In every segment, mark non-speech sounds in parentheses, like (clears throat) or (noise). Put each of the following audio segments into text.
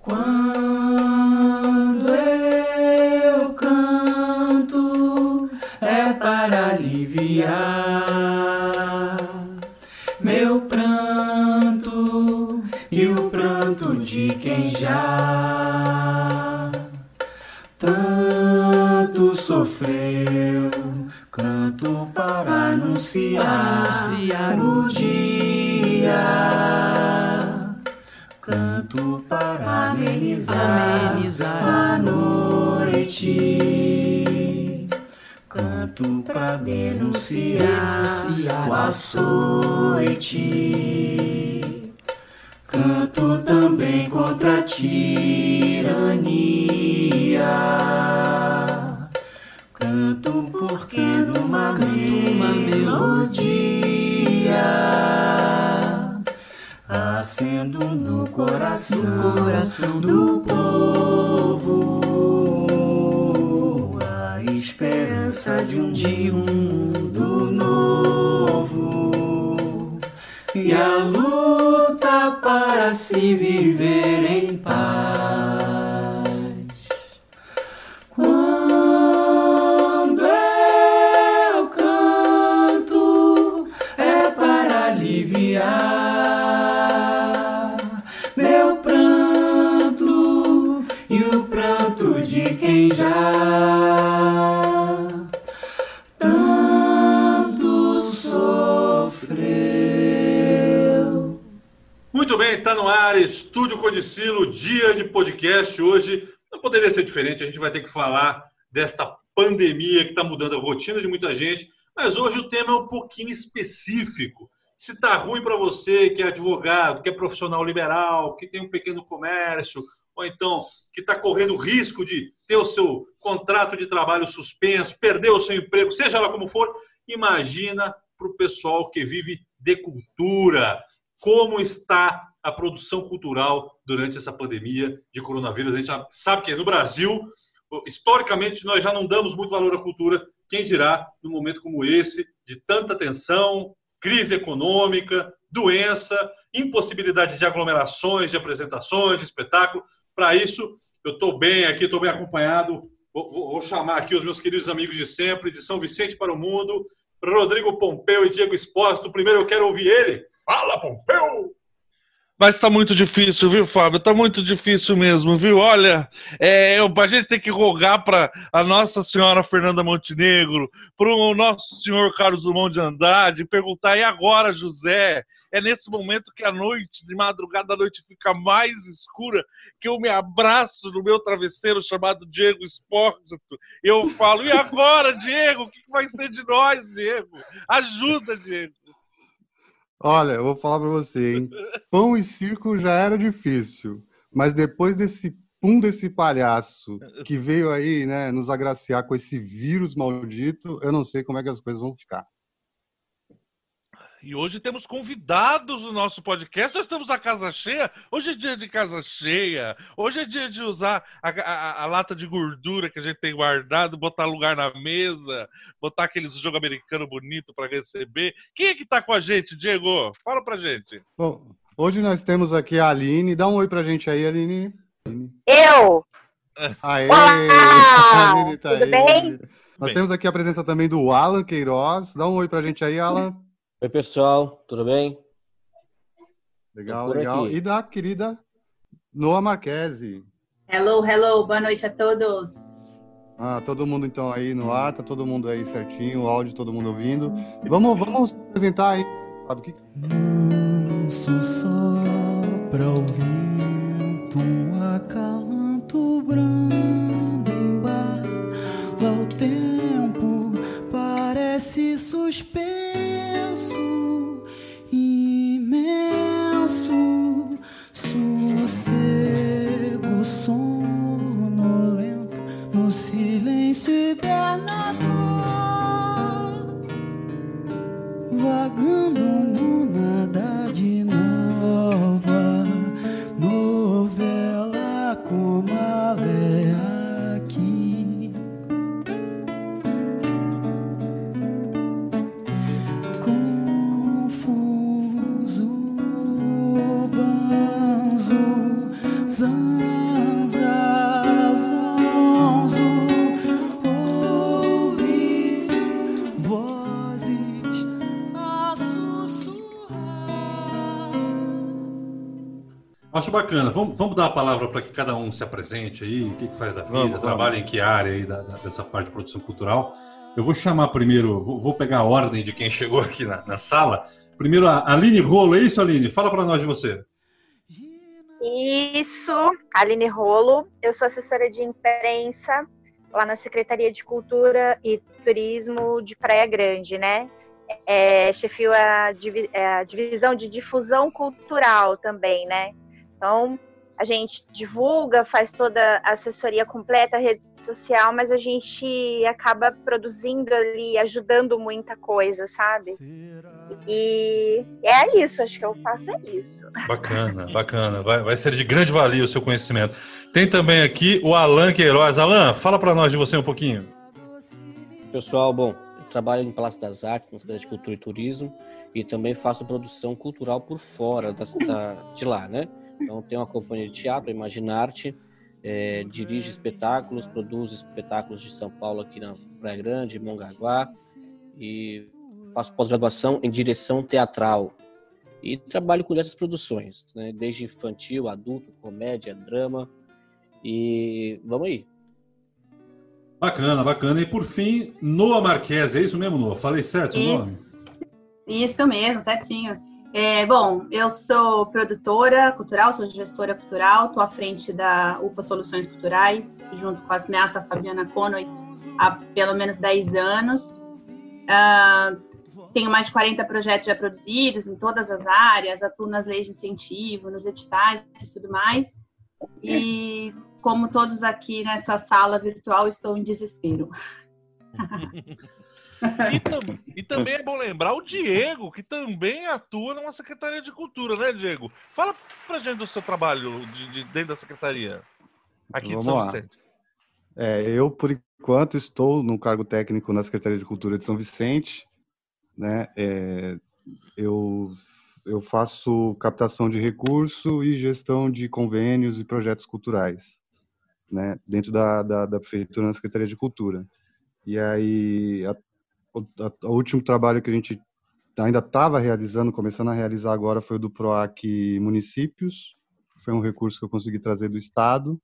Quando eu canto é para aliviar meu pranto e o pranto de quem já tanto sofreu. Canto para anunciar, anunciar o dia. Para denunciar, denunciar o açoite. Diferente, a gente vai ter que falar desta pandemia que está mudando a rotina de muita gente, mas hoje o tema é um pouquinho específico. Se está ruim para você, que é advogado, que é profissional liberal, que tem um pequeno comércio, ou então que está correndo risco de ter o seu contrato de trabalho suspenso, perder o seu emprego, seja lá como for, imagina para o pessoal que vive de cultura, como está a produção cultural durante essa pandemia de coronavírus. A gente sabe que no Brasil, historicamente, nós já não damos muito valor à cultura. Quem dirá num momento como esse, de tanta tensão, crise econômica, doença, impossibilidade de aglomerações, de apresentações, de espetáculo. Para isso, eu estou bem aqui, estou bem acompanhado. Vou, vou- vou chamar aqui os meus queridos amigos de sempre, de São Vicente para o Mundo, Rodrigo Pompeu e Diego Espósito. Primeiro eu quero ouvir ele. Fala, Pompeu! Mas tá muito difícil, viu, Fábio? Tá muito difícil mesmo, viu? Olha, é, a gente tem que rogar para a Nossa Senhora Fernanda Montenegro, para o Nosso Senhor Carlos Dumont de Andrade, perguntar, e agora, José? É nesse momento que a noite, de madrugada, a noite fica mais escura, que eu me abraço no meu travesseiro chamado Diego Espósito. Eu falo, e agora, Diego? O que vai ser de nós, Diego? Ajuda, Diego. Olha, eu vou falar pra você, hein? Pão e circo já era difícil, mas depois desse pum desse palhaço que veio aí, né, nos agraciar com esse vírus maldito, eu não sei como é que as coisas vão ficar. E hoje temos convidados no nosso podcast. Nós estamos a casa cheia. Hoje é dia de casa cheia. Hoje é dia de usar a, a- a lata de gordura que a gente tem guardado, botar lugar na mesa, botar aqueles jogo americano bonito para receber. Quem é que tá com a gente, Diego? Fala pra gente. Bom, hoje nós temos aqui a Aline. Dá um oi pra gente aí, Aline. Eu! Aê! Olá! (laughs) Aline tá Tudo aí. bem? Nós Bem. temos aqui a presença também do Alan Queiroz. Dá um oi pra gente aí, Alan. Oi, pessoal, tudo bem? Legal, legal. aqui. E da querida Noa Marquese. Hello, hello, boa noite a todos. Ah, todo mundo então aí no ar, tá todo mundo aí certinho, o áudio todo mundo ouvindo. E vamos, vamos apresentar aí. Sabe o que? Manso sopra o vento, um acalanto brando embala o tempo, parece suspenso, imenso, sossego sonolento, no silêncio hibernador Acho bacana. Vamos, vamos dar a palavra para que cada um se apresente aí, o que, que faz da vida, Vamos, trabalha em que área aí da, da- dessa parte de produção cultural. Eu vou chamar primeiro, vou, vou pegar a ordem de quem chegou aqui na, na sala. Primeiro a Aline Rolo, é isso, Aline? Fala para nós de você. Isso, Aline Rolo. Eu sou assessora de imprensa lá na Secretaria de Cultura e Turismo de Praia Grande, né? É, chefio a, divi- é, a divisão de difusão cultural também, né? Então, a gente divulga, faz toda a assessoria completa, a rede social, mas a gente acaba produzindo ali, ajudando muita coisa, sabe? E é isso, acho que eu faço é isso. Bacana, bacana. Vai, vai ser de grande valia o seu conhecimento. Tem também aqui o Alan Queiroz. Alan, fala para nós de você um pouquinho. Pessoal, bom, eu trabalho em Palácio das Artes, na Secretaria de Cultura e Turismo, e também faço produção cultural por fora da, da- de lá, né? Então, tenho uma companhia de teatro, Imaginarte, é, dirige espetáculos, produz espetáculos de São Paulo aqui na Praia Grande, Mongaguá, e faço pós-graduação em direção teatral. E trabalho com essas produções, né? desde infantil, adulto, comédia, drama, e vamos aí. Bacana, bacana. E por fim, Noah Marques, é isso mesmo, Noah? Falei certo o nome? Isso, isso mesmo, certinho. É, bom, eu sou produtora cultural, sou gestora cultural, estou à frente da UPA Soluções Culturais, junto com a cineasta Fabiana Conway, há pelo menos 10 anos. Ah, tenho mais de 40 projetos já produzidos em todas as áreas, atuo nas leis de incentivo, nos editais e tudo mais. E, como todos aqui nessa sala virtual, estou em desespero. (laughs) E, tam- e também é bom lembrar o Diego, que também atua numa Secretaria de Cultura, né, Diego? Fala pra gente do seu trabalho de, de- dentro da Secretaria. Aqui Vamos de São lá. Vicente. É, eu, por enquanto, estou no cargo técnico na Secretaria de Cultura de São Vicente. Né? É, eu, eu faço captação de recurso e gestão de convênios e projetos culturais né? dentro da, da, da Prefeitura na Secretaria de Cultura. E aí, o a- o último trabalho que a gente ainda estava realizando, começando a realizar agora, foi o do PROAC Municípios. Foi um recurso que eu consegui trazer do Estado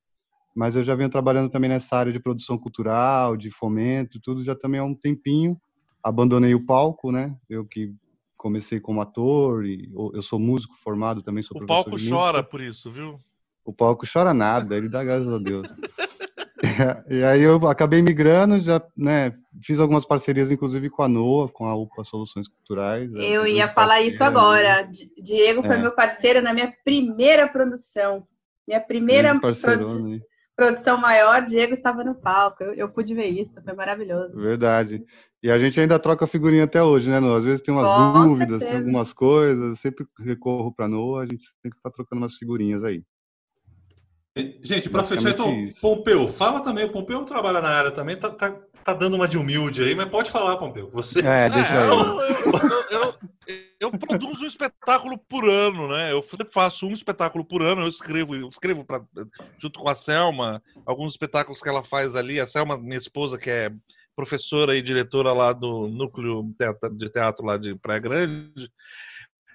mas eu já venho trabalhando também nessa área de produção cultural, de fomento, tudo já também há um tempinho. Abandonei o palco, né? Eu que comecei como ator e eu sou músico formado também, sou O professor palco de música. chora por isso, viu? O palco chora nada, ele dá graças a Deus. (laughs) e aí eu acabei migrando, já, né, fiz algumas parcerias inclusive com a NOA, com a UPA Soluções Culturais. é, Eu ia falar isso agora. Di- Diego foi É. meu parceiro na minha primeira produção. Minha primeira grande produ- parceirona aí. produção maior, Diego estava no palco. Eu, eu pude ver isso, foi maravilhoso. Verdade. E a gente ainda troca figurinha até hoje, né, Noah? Às vezes tem umas Com dúvidas, tem certeza. algumas coisas, sempre recorro para Noah, a gente sempre tá trocando umas figurinhas aí. Gente, para fechar, então, isso. Pompeu, fala também. O Pompeu trabalha na área também, tá, tá, tá dando uma de humilde aí, mas pode falar, Pompeu. Você. É, deixa É, eu, eu- eu- eu- eu produzo um espetáculo por ano, né? Eu faço um espetáculo por ano, eu escrevo, eu escrevo pra, junto com a Selma, alguns espetáculos que ela faz ali. A Selma, minha esposa, que é professora e diretora lá do Núcleo Teatro- de Teatro lá de Praia Grande,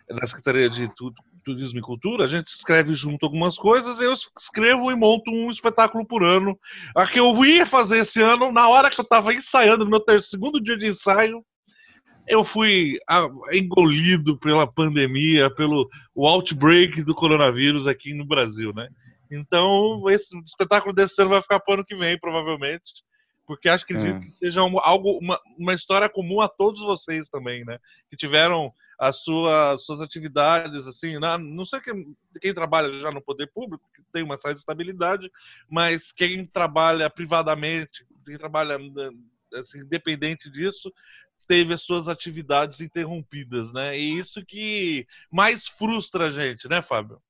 na Secretaria de Tu- Turismo e Cultura, a gente escreve junto algumas coisas, eu escrevo e monto um espetáculo por ano. A que eu ia fazer esse ano, na hora que eu estava ensaiando, no meu ter- segundo dia de ensaio, eu fui engolido pela pandemia, pelo o outbreak do coronavírus aqui no Brasil, né? Então, esse espetáculo desse ano vai ficar para o ano que vem, provavelmente, porque acho que acredito É. que seja algo, uma, uma história comum a todos vocês também, né? Que tiveram as suas, atividades, assim, na, não sei quem, quem trabalha já no poder público, que tem uma certa estabilidade, mas quem trabalha privadamente, quem trabalha assim, independente disso, teve as suas atividades interrompidas, né? E isso que mais frustra a gente, né, Fábio?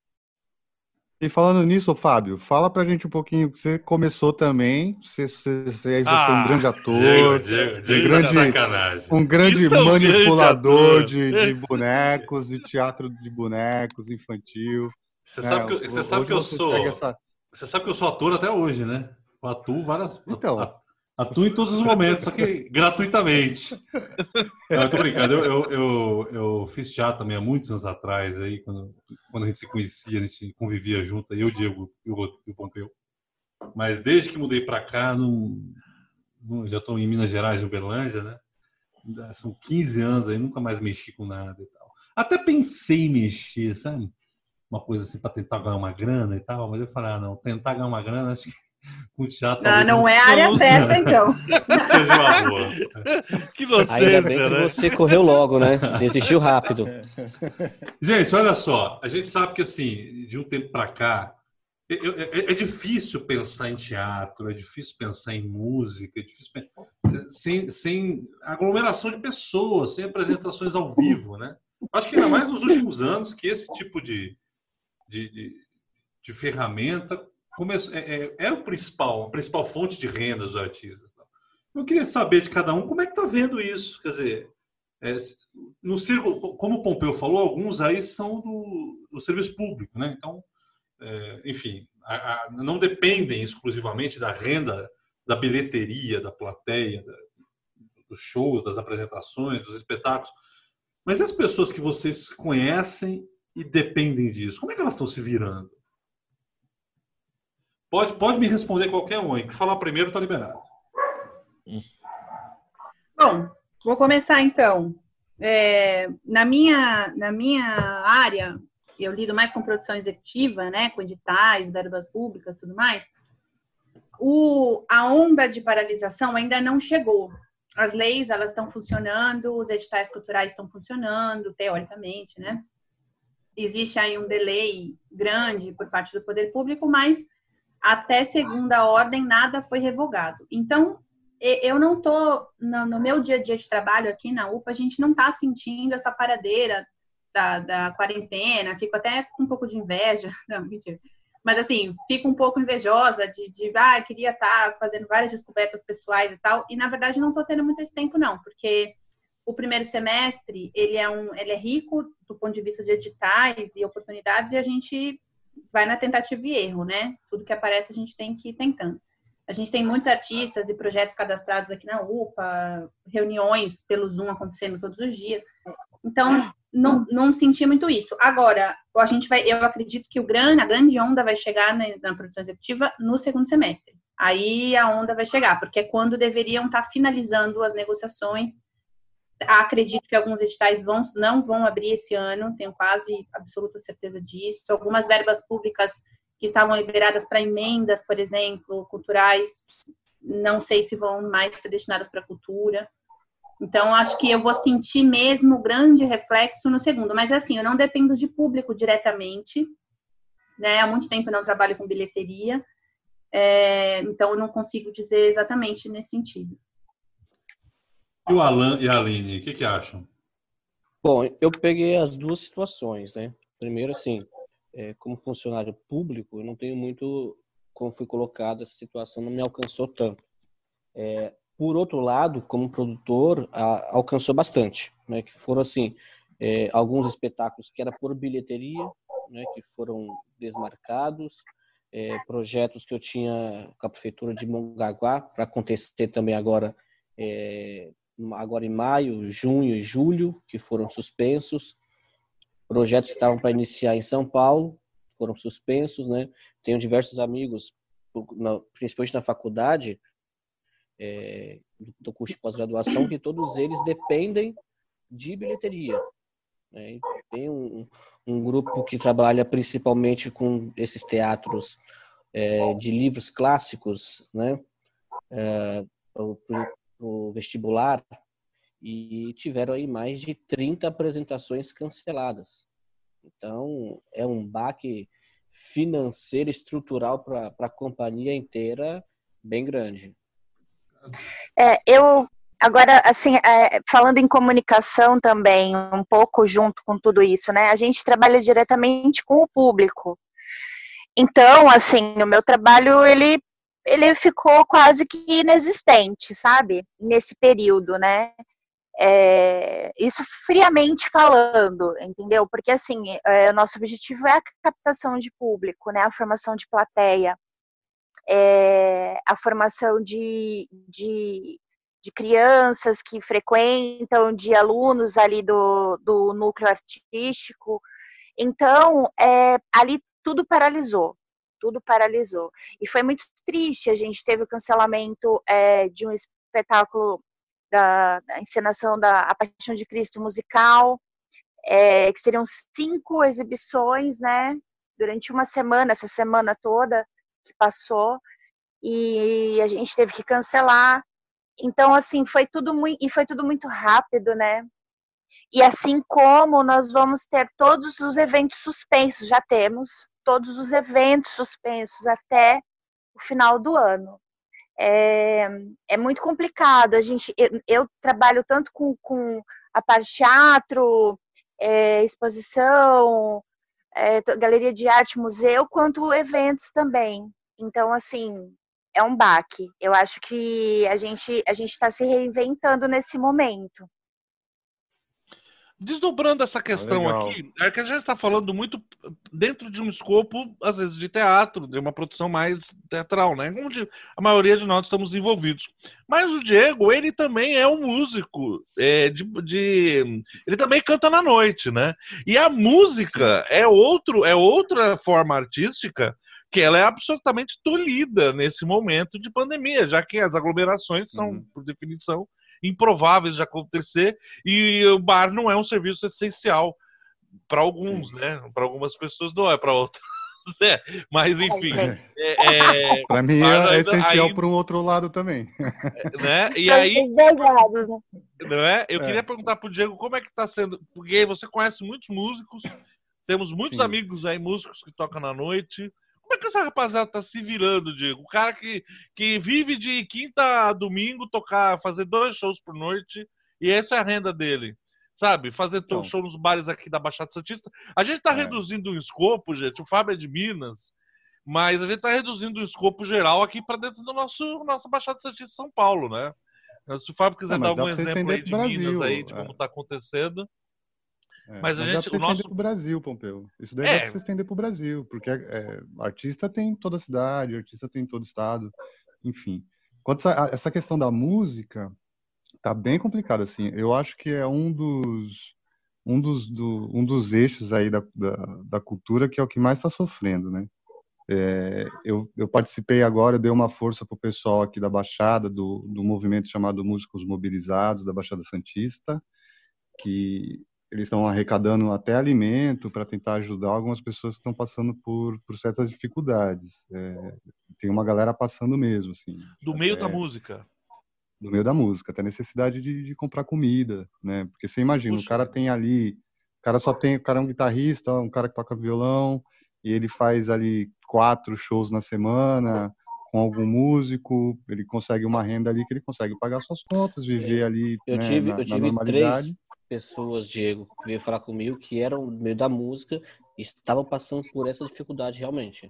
E falando nisso, Fábio, fala pra gente um pouquinho, você começou também, você, você, você já foi Ah, um grande ator, Diego, Diego, Diego grande- tá de sacanagem. um grande Isso é um manipulador grande de, de bonecos, de teatro de bonecos, infantil. Você né? sabe que, eu- você sabe que eu sou. essa- Você sabe que eu sou ator até hoje, né? Eu atuo várias. Então. A- Atuo em todos os momentos, só que gratuitamente. (laughs) Não, eu tô brincando. Eu, eu, eu, eu, fiz teatro também há muitos anos atrás, aí, quando, quando a gente se conhecia, a gente convivia junto, eu, Diego e o, e o Pompeu. Mas desde que mudei para cá, não, não, já estou em Minas Gerais, Uberlândia, né? São 15 anos aí, nunca mais mexi com nada e tal. Até pensei em mexer, sabe? Uma coisa assim para tentar ganhar uma grana e tal, mas eu falei, ah, não, tentar ganhar uma grana, acho que com teatro. Ah, não é a área certa, então. (laughs) Seja uma boa. Que você, Ainda bem que né? você correu logo, né? Desistiu rápido. Gente, olha só. A gente sabe que, assim, de um tempo para cá, é, é, é, difícil pensar em teatro, é difícil pensar em música, é difícil pensar, sem, sem aglomeração de pessoas, sem apresentações ao vivo, né? Acho que ainda mais nos últimos anos que esse tipo de, de, de, de ferramenta começou, é, é, era o principal, a principal fonte de renda dos artistas. Eu queria saber de cada um como é que está vendo isso. Quer dizer, é, no círculo, como o Pompeu falou, alguns aí são do, do serviço público, né? Então, é, enfim, a, a, não dependem exclusivamente da renda da bilheteria, da plateia, da, dos shows, das apresentações, dos espetáculos. Mas as pessoas que vocês conhecem e dependem disso, como é que elas estão se virando? Pode, pode me responder qualquer um aí. Que falar primeiro está liberado. Bom, vou começar então. É, na, minha, na minha área, eu lido mais com produção executiva, né, com editais, verbas públicas, tudo mais. O, a onda de paralisação ainda não chegou. As leis elas estão funcionando, os editais culturais estão funcionando, teoricamente, né? Existe aí um delay grande por parte do poder público, mas até segunda ordem nada foi revogado. Então, eu não tô no, no, meu dia a dia de trabalho aqui na UPA, a gente não tá sentindo essa paradeira da, da quarentena, fico até com um pouco de inveja, (laughs) não, mentira. Mas assim, fico um pouco invejosa de, de ah, queria estar tá fazendo várias descobertas pessoais e tal, e na verdade não tô tendo muito esse tempo não, porque o primeiro semestre, ele é um, ele é rico do ponto de vista de editais e oportunidades e a gente vai na tentativa e erro, né? Tudo que aparece a gente tem que ir tentando. A gente tem muitos artistas e projetos cadastrados aqui na UPA, reuniões pelo Zoom acontecendo todos os dias. Então, não, não senti muito isso. Agora, a gente vai, eu acredito que o grande, a grande onda vai chegar na, na produção executiva no segundo semestre. Aí a onda vai chegar, porque é quando deveriam estar finalizando as negociações Acredito que alguns editais vão, não vão abrir esse ano, tenho quase absoluta certeza disso. Algumas verbas públicas que estavam liberadas para emendas, por exemplo, culturais, não sei se vão mais ser destinadas para cultura. Então, acho que eu vou sentir mesmo o grande reflexo no segundo. Mas, assim, eu não dependo de público diretamente. Né? Há muito tempo eu não trabalho com bilheteria. É, então, eu não consigo dizer exatamente nesse sentido. E o Alan e a Aline, o que, que acham? Bom, eu peguei as duas situações, né? Primeiro, assim, é, como funcionário público, eu não tenho muito como foi colocado, essa situação não me alcançou tanto. É, por outro lado, como produtor, a, alcançou bastante, né? Que foram, assim, é, alguns espetáculos que era por bilheteria, né? Que foram desmarcados, é, projetos que eu tinha com a prefeitura de Mongaguá para acontecer também agora é, agora em maio, junho e julho, que foram suspensos. Projetos estavam para iniciar em São Paulo, foram suspensos, né? Tenho diversos amigos, principalmente na faculdade, é, do curso de pós-graduação, que todos eles dependem de bilheteria. Né? Tem um, um, grupo que trabalha principalmente com esses teatros é, de livros clássicos, né? É, o vestibular e tiveram aí mais de 30 apresentações canceladas. Então, é um baque financeiro estrutural para a companhia inteira bem grande. É, eu agora assim é, falando em comunicação também um pouco junto com tudo isso, né? A gente trabalha diretamente com o público. Então, assim, o meu trabalho ele ele ficou quase que inexistente, sabe? Nesse período, né? É, isso friamente falando, entendeu? Porque assim, é, o nosso objetivo é a captação de público, né? A formação de plateia. é, a formação de, de, de, crianças que frequentam, de alunos ali do, do núcleo artístico. Então, é, ali tudo paralisou, tudo paralisou. E foi muito triste, a gente teve o cancelamento é, de um espetáculo da, da, encenação da A Paixão de Cristo musical, é, que seriam cinco exibições, né, durante uma semana, essa semana toda que passou, e a gente teve que cancelar. Então, assim, foi tudo muito, e foi tudo muito rápido, né? E assim como nós vamos ter todos os eventos suspensos, já temos todos os eventos suspensos até o final do ano. É, é muito complicado. A gente, eu, eu trabalho tanto com, com a parte teatro, é, exposição, é, galeria de arte, museu, quanto eventos também. Então, assim, é um baque. Eu acho que a gente a gente está se reinventando nesse momento. Desdobrando essa questão ah, aqui, é que a gente está falando muito dentro de um escopo, às vezes, de teatro, de uma produção mais teatral, né? Onde a maioria de nós estamos envolvidos. Mas o Diego, ele também é um músico, é, de, de, ele também canta na noite, né? E a música é outro, é outra forma artística que ela é absolutamente tolhida nesse momento de pandemia, já que as aglomerações são, uhum. por definição, improváveis de acontecer e o bar não é um serviço essencial para alguns, Sim. né? Para algumas pessoas não é, para outras (laughs) é. Mas enfim. É, é, (laughs) para mim é, é essencial para um outro lado também. É, né? E aí. Lados, né? Não é? Eu queria perguntar para o Diego como é que está sendo, porque você conhece muitos músicos, temos muitos Sim. amigos aí, músicos que tocam na noite. Como é que essa rapaziada tá se virando, Diego? O cara que, que vive de quinta a domingo tocar, fazer dois shows por noite e essa é a renda dele. Sabe? Fazer então, show nos bares aqui da Baixada Santista. A gente tá é. reduzindo o escopo, gente. O Fábio é de Minas, mas a gente tá reduzindo o escopo geral aqui para dentro do nosso nossa Baixada Santista São Paulo, né? Se o Fábio quiser Não, dar algum exemplo aí de Brasil, Minas aí, de é. como tá acontecendo. É, mas a gente, dá pra você nosso... estender pro Brasil, Pompeu. Isso daí é. dá pra você estender pro Brasil, porque é, artista tem toda a cidade, artista tem todo o estado, enfim. Quanto a essa questão da música, tá bem complicado, assim. Eu acho que é um dos um dos, do, um dos eixos aí da, da, da cultura que é o que mais está sofrendo, né? É, eu, eu, participei agora, eu dei uma força para o pessoal aqui da Baixada, do, do movimento chamado Músicos Mobilizados, da Baixada Santista, que eles estão arrecadando até alimento para tentar ajudar algumas pessoas que estão passando por, por certas dificuldades. É, tem uma galera passando mesmo, assim. Do meio da música. Do meio da música, até necessidade de, de comprar comida, né? Porque você imagina, Puxa. o cara tem ali, o cara só tem, o cara é um guitarrista, um cara que toca violão, e ele faz ali quatro shows na semana com algum músico, ele consegue uma renda ali que ele consegue pagar suas contas, viver ali eu né, tive, na, eu tive três, pessoas, Diego, que veio falar comigo que eram no meio da música e estavam passando por essa dificuldade realmente.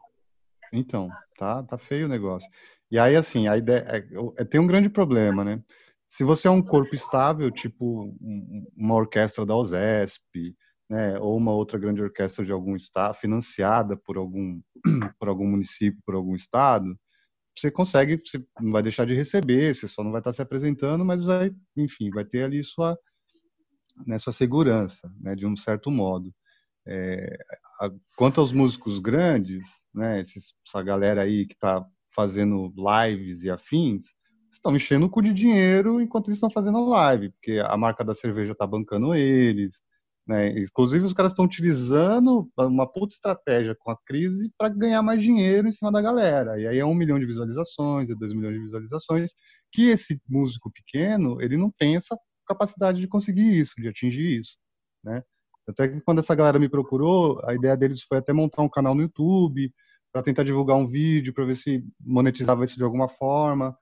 Então, tá, tá feio o negócio. E aí, assim, a ideia é, é, tem um grande problema, né? Se você é um corpo estável, tipo uma orquestra da OSESP, né, ou uma outra grande orquestra de algum estado, financiada por algum, (clears throat) por algum município, por algum estado, você consegue, você não vai deixar de receber, você só não vai estar se apresentando, mas vai, enfim, vai ter ali sua, nessa segurança, né, de um certo modo. É, a, quanto aos músicos grandes, né, essa galera aí que está fazendo lives e afins, estão enchendo o cu de dinheiro enquanto eles estão fazendo live, porque a marca da cerveja está bancando eles, né? Inclusive os caras estão utilizando uma puta estratégia com a crise para ganhar mais dinheiro em cima da galera. E aí é um milhão de visualizações, é dois milhões de visualizações, que esse músico pequeno ele não tem essa capacidade de conseguir isso, de atingir isso, né? Até que quando essa galera me procurou, a ideia deles foi até montar um canal no YouTube para tentar divulgar um vídeo, para ver se monetizava isso de alguma forma.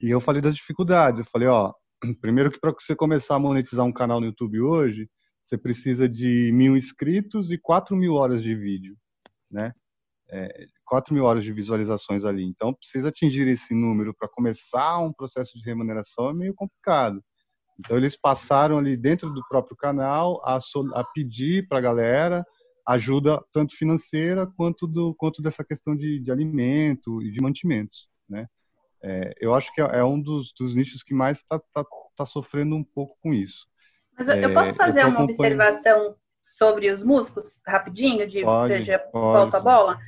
E eu falei das dificuldades. Eu falei, ó, (clears throat) primeiro que para você começar a monetizar um canal no YouTube hoje, você precisa de mil inscritos e quatro mil horas de vídeo, né? É, 4 mil horas de visualizações ali. Então, precisa atingir esse número para começar um processo de remuneração é meio complicado. Então eles passaram ali dentro do próprio canal a, a pedir para a galera ajuda tanto financeira quanto do quanto dessa questão de, de alimento e de mantimentos, né? É, eu acho que é, é um dos, dos nichos que mais está tá, tá sofrendo um pouco com isso. Mas eu posso fazer eu uma observação sobre os músculos, rapidinho, de pode, seja pode. volta a bola?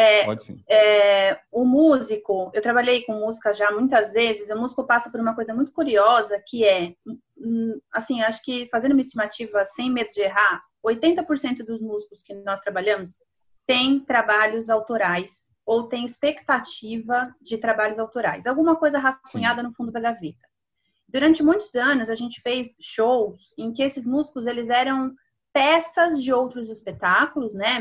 É, é, o músico, eu trabalhei com música já muitas vezes, o músico passa por uma coisa muito curiosa, que é, hum, assim, acho que fazendo uma estimativa sem medo de errar, 80% dos músicos que nós trabalhamos têm trabalhos autorais ou tem expectativa de trabalhos autorais, alguma coisa rascunhada no fundo da gaveta. Durante muitos anos a gente fez shows em que esses músicos eles eram peças de outros espetáculos, né?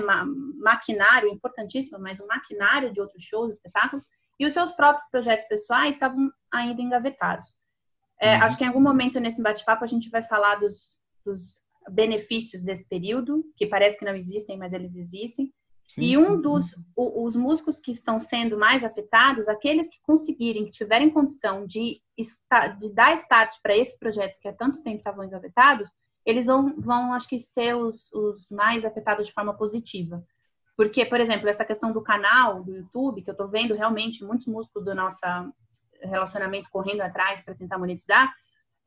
Ma maquinário importantíssimo, mas um maquinário de outros shows, espetáculos, e os seus próprios projetos pessoais estavam ainda engavetados. É, Uhum. Acho que em algum momento nesse bate-papo a gente vai falar dos, dos benefícios desse período, que parece que não existem, mas eles existem. Sim, E um sim. dos o- os músicos que estão sendo mais afetados, aqueles que conseguirem, que tiverem condição de, esta- de dar start para esses projetos que há tanto tempo estavam engavetados, eles vão, vão acho que ser os, os mais afetados de forma positiva. Porque, por exemplo, essa questão do canal do YouTube, que eu estou vendo realmente muitos músicos do nosso relacionamento correndo atrás para tentar monetizar,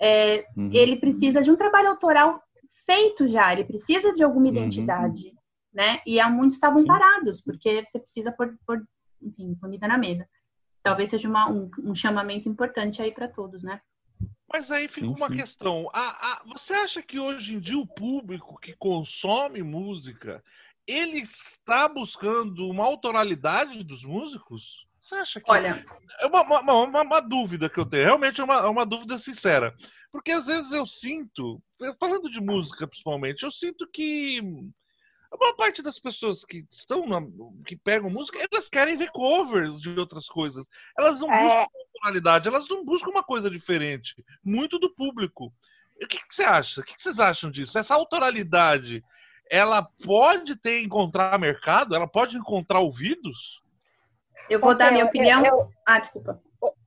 é, Uhum. ele precisa de um trabalho autoral feito já, ele precisa de alguma Uhum. identidade, né? E há muitos estavam parados, porque você precisa pôr, pôr enfim, comida na mesa. Talvez seja uma- um, um chamamento importante aí para todos, né? Mas aí fica Sim, uma sim. questão. A- a- você acha que hoje em dia o público que consome música, ele está buscando uma autoralidade dos músicos? Você acha que... Olha, É uma, uma, uma- uma dúvida que eu tenho, realmente é uma, uma dúvida sincera. Porque às vezes eu sinto, falando de música principalmente, eu sinto que a maior parte das pessoas que estão na, que pegam música, elas querem ver covers de outras coisas. Elas não É. buscam personalidade, elas não buscam uma coisa diferente. Muito do público. O que, que você acha? O que, que vocês acham disso? Essa autoralidade, ela pode ter encontrar mercado? Ela pode encontrar ouvidos? eu vou dar minha Eu- opinião. eu- Ah, desculpa.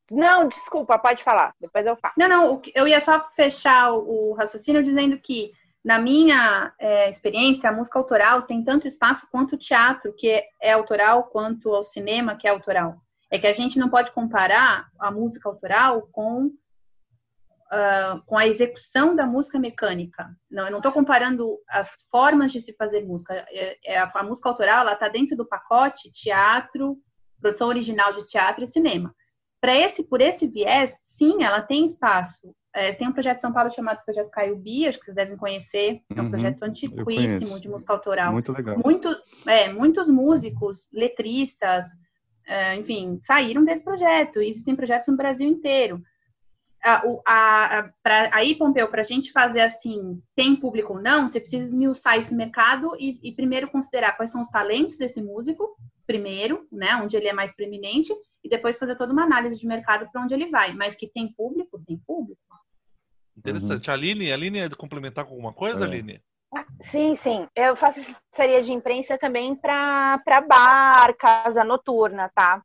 não, desculpa, pode falar. Depois eu falo. Não, não, o que- eu ia só fechar o o raciocínio dizendo que, na minha é, experiência, a música autoral tem tanto espaço quanto o teatro, que é, é autoral, quanto o cinema, que é autoral. É que a gente não pode comparar a música autoral com, ah, com a execução da música mecânica. Não, eu não estou comparando as formas de se fazer música. É, é a, a música autoral, ela está dentro do pacote teatro, produção original de teatro e cinema para esse por esse viés, sim, ela tem espaço. É, tem um projeto em São Paulo chamado Projeto Caio Bia, acho que vocês devem conhecer. É um Uhum, projeto antiquíssimo de música autoral. Muito legal. Muito, é, muitos músicos, letristas, é, enfim, saíram desse projeto. E existem projetos no Brasil inteiro. A, pra, aí, Pompeu, para a gente fazer assim, tem público ou não, você precisa esmiuçar esse mercado e, e primeiro considerar quais são os talentos desse músico, primeiro, né, onde ele é mais preeminente, e depois fazer toda uma análise de mercado para onde ele vai. Mas que tem público, tem público. Interessante. Aline, Aline é de complementar com alguma coisa, É. Aline? Sim, sim. Eu faço assessoria de imprensa também para bar, casa noturna, tá?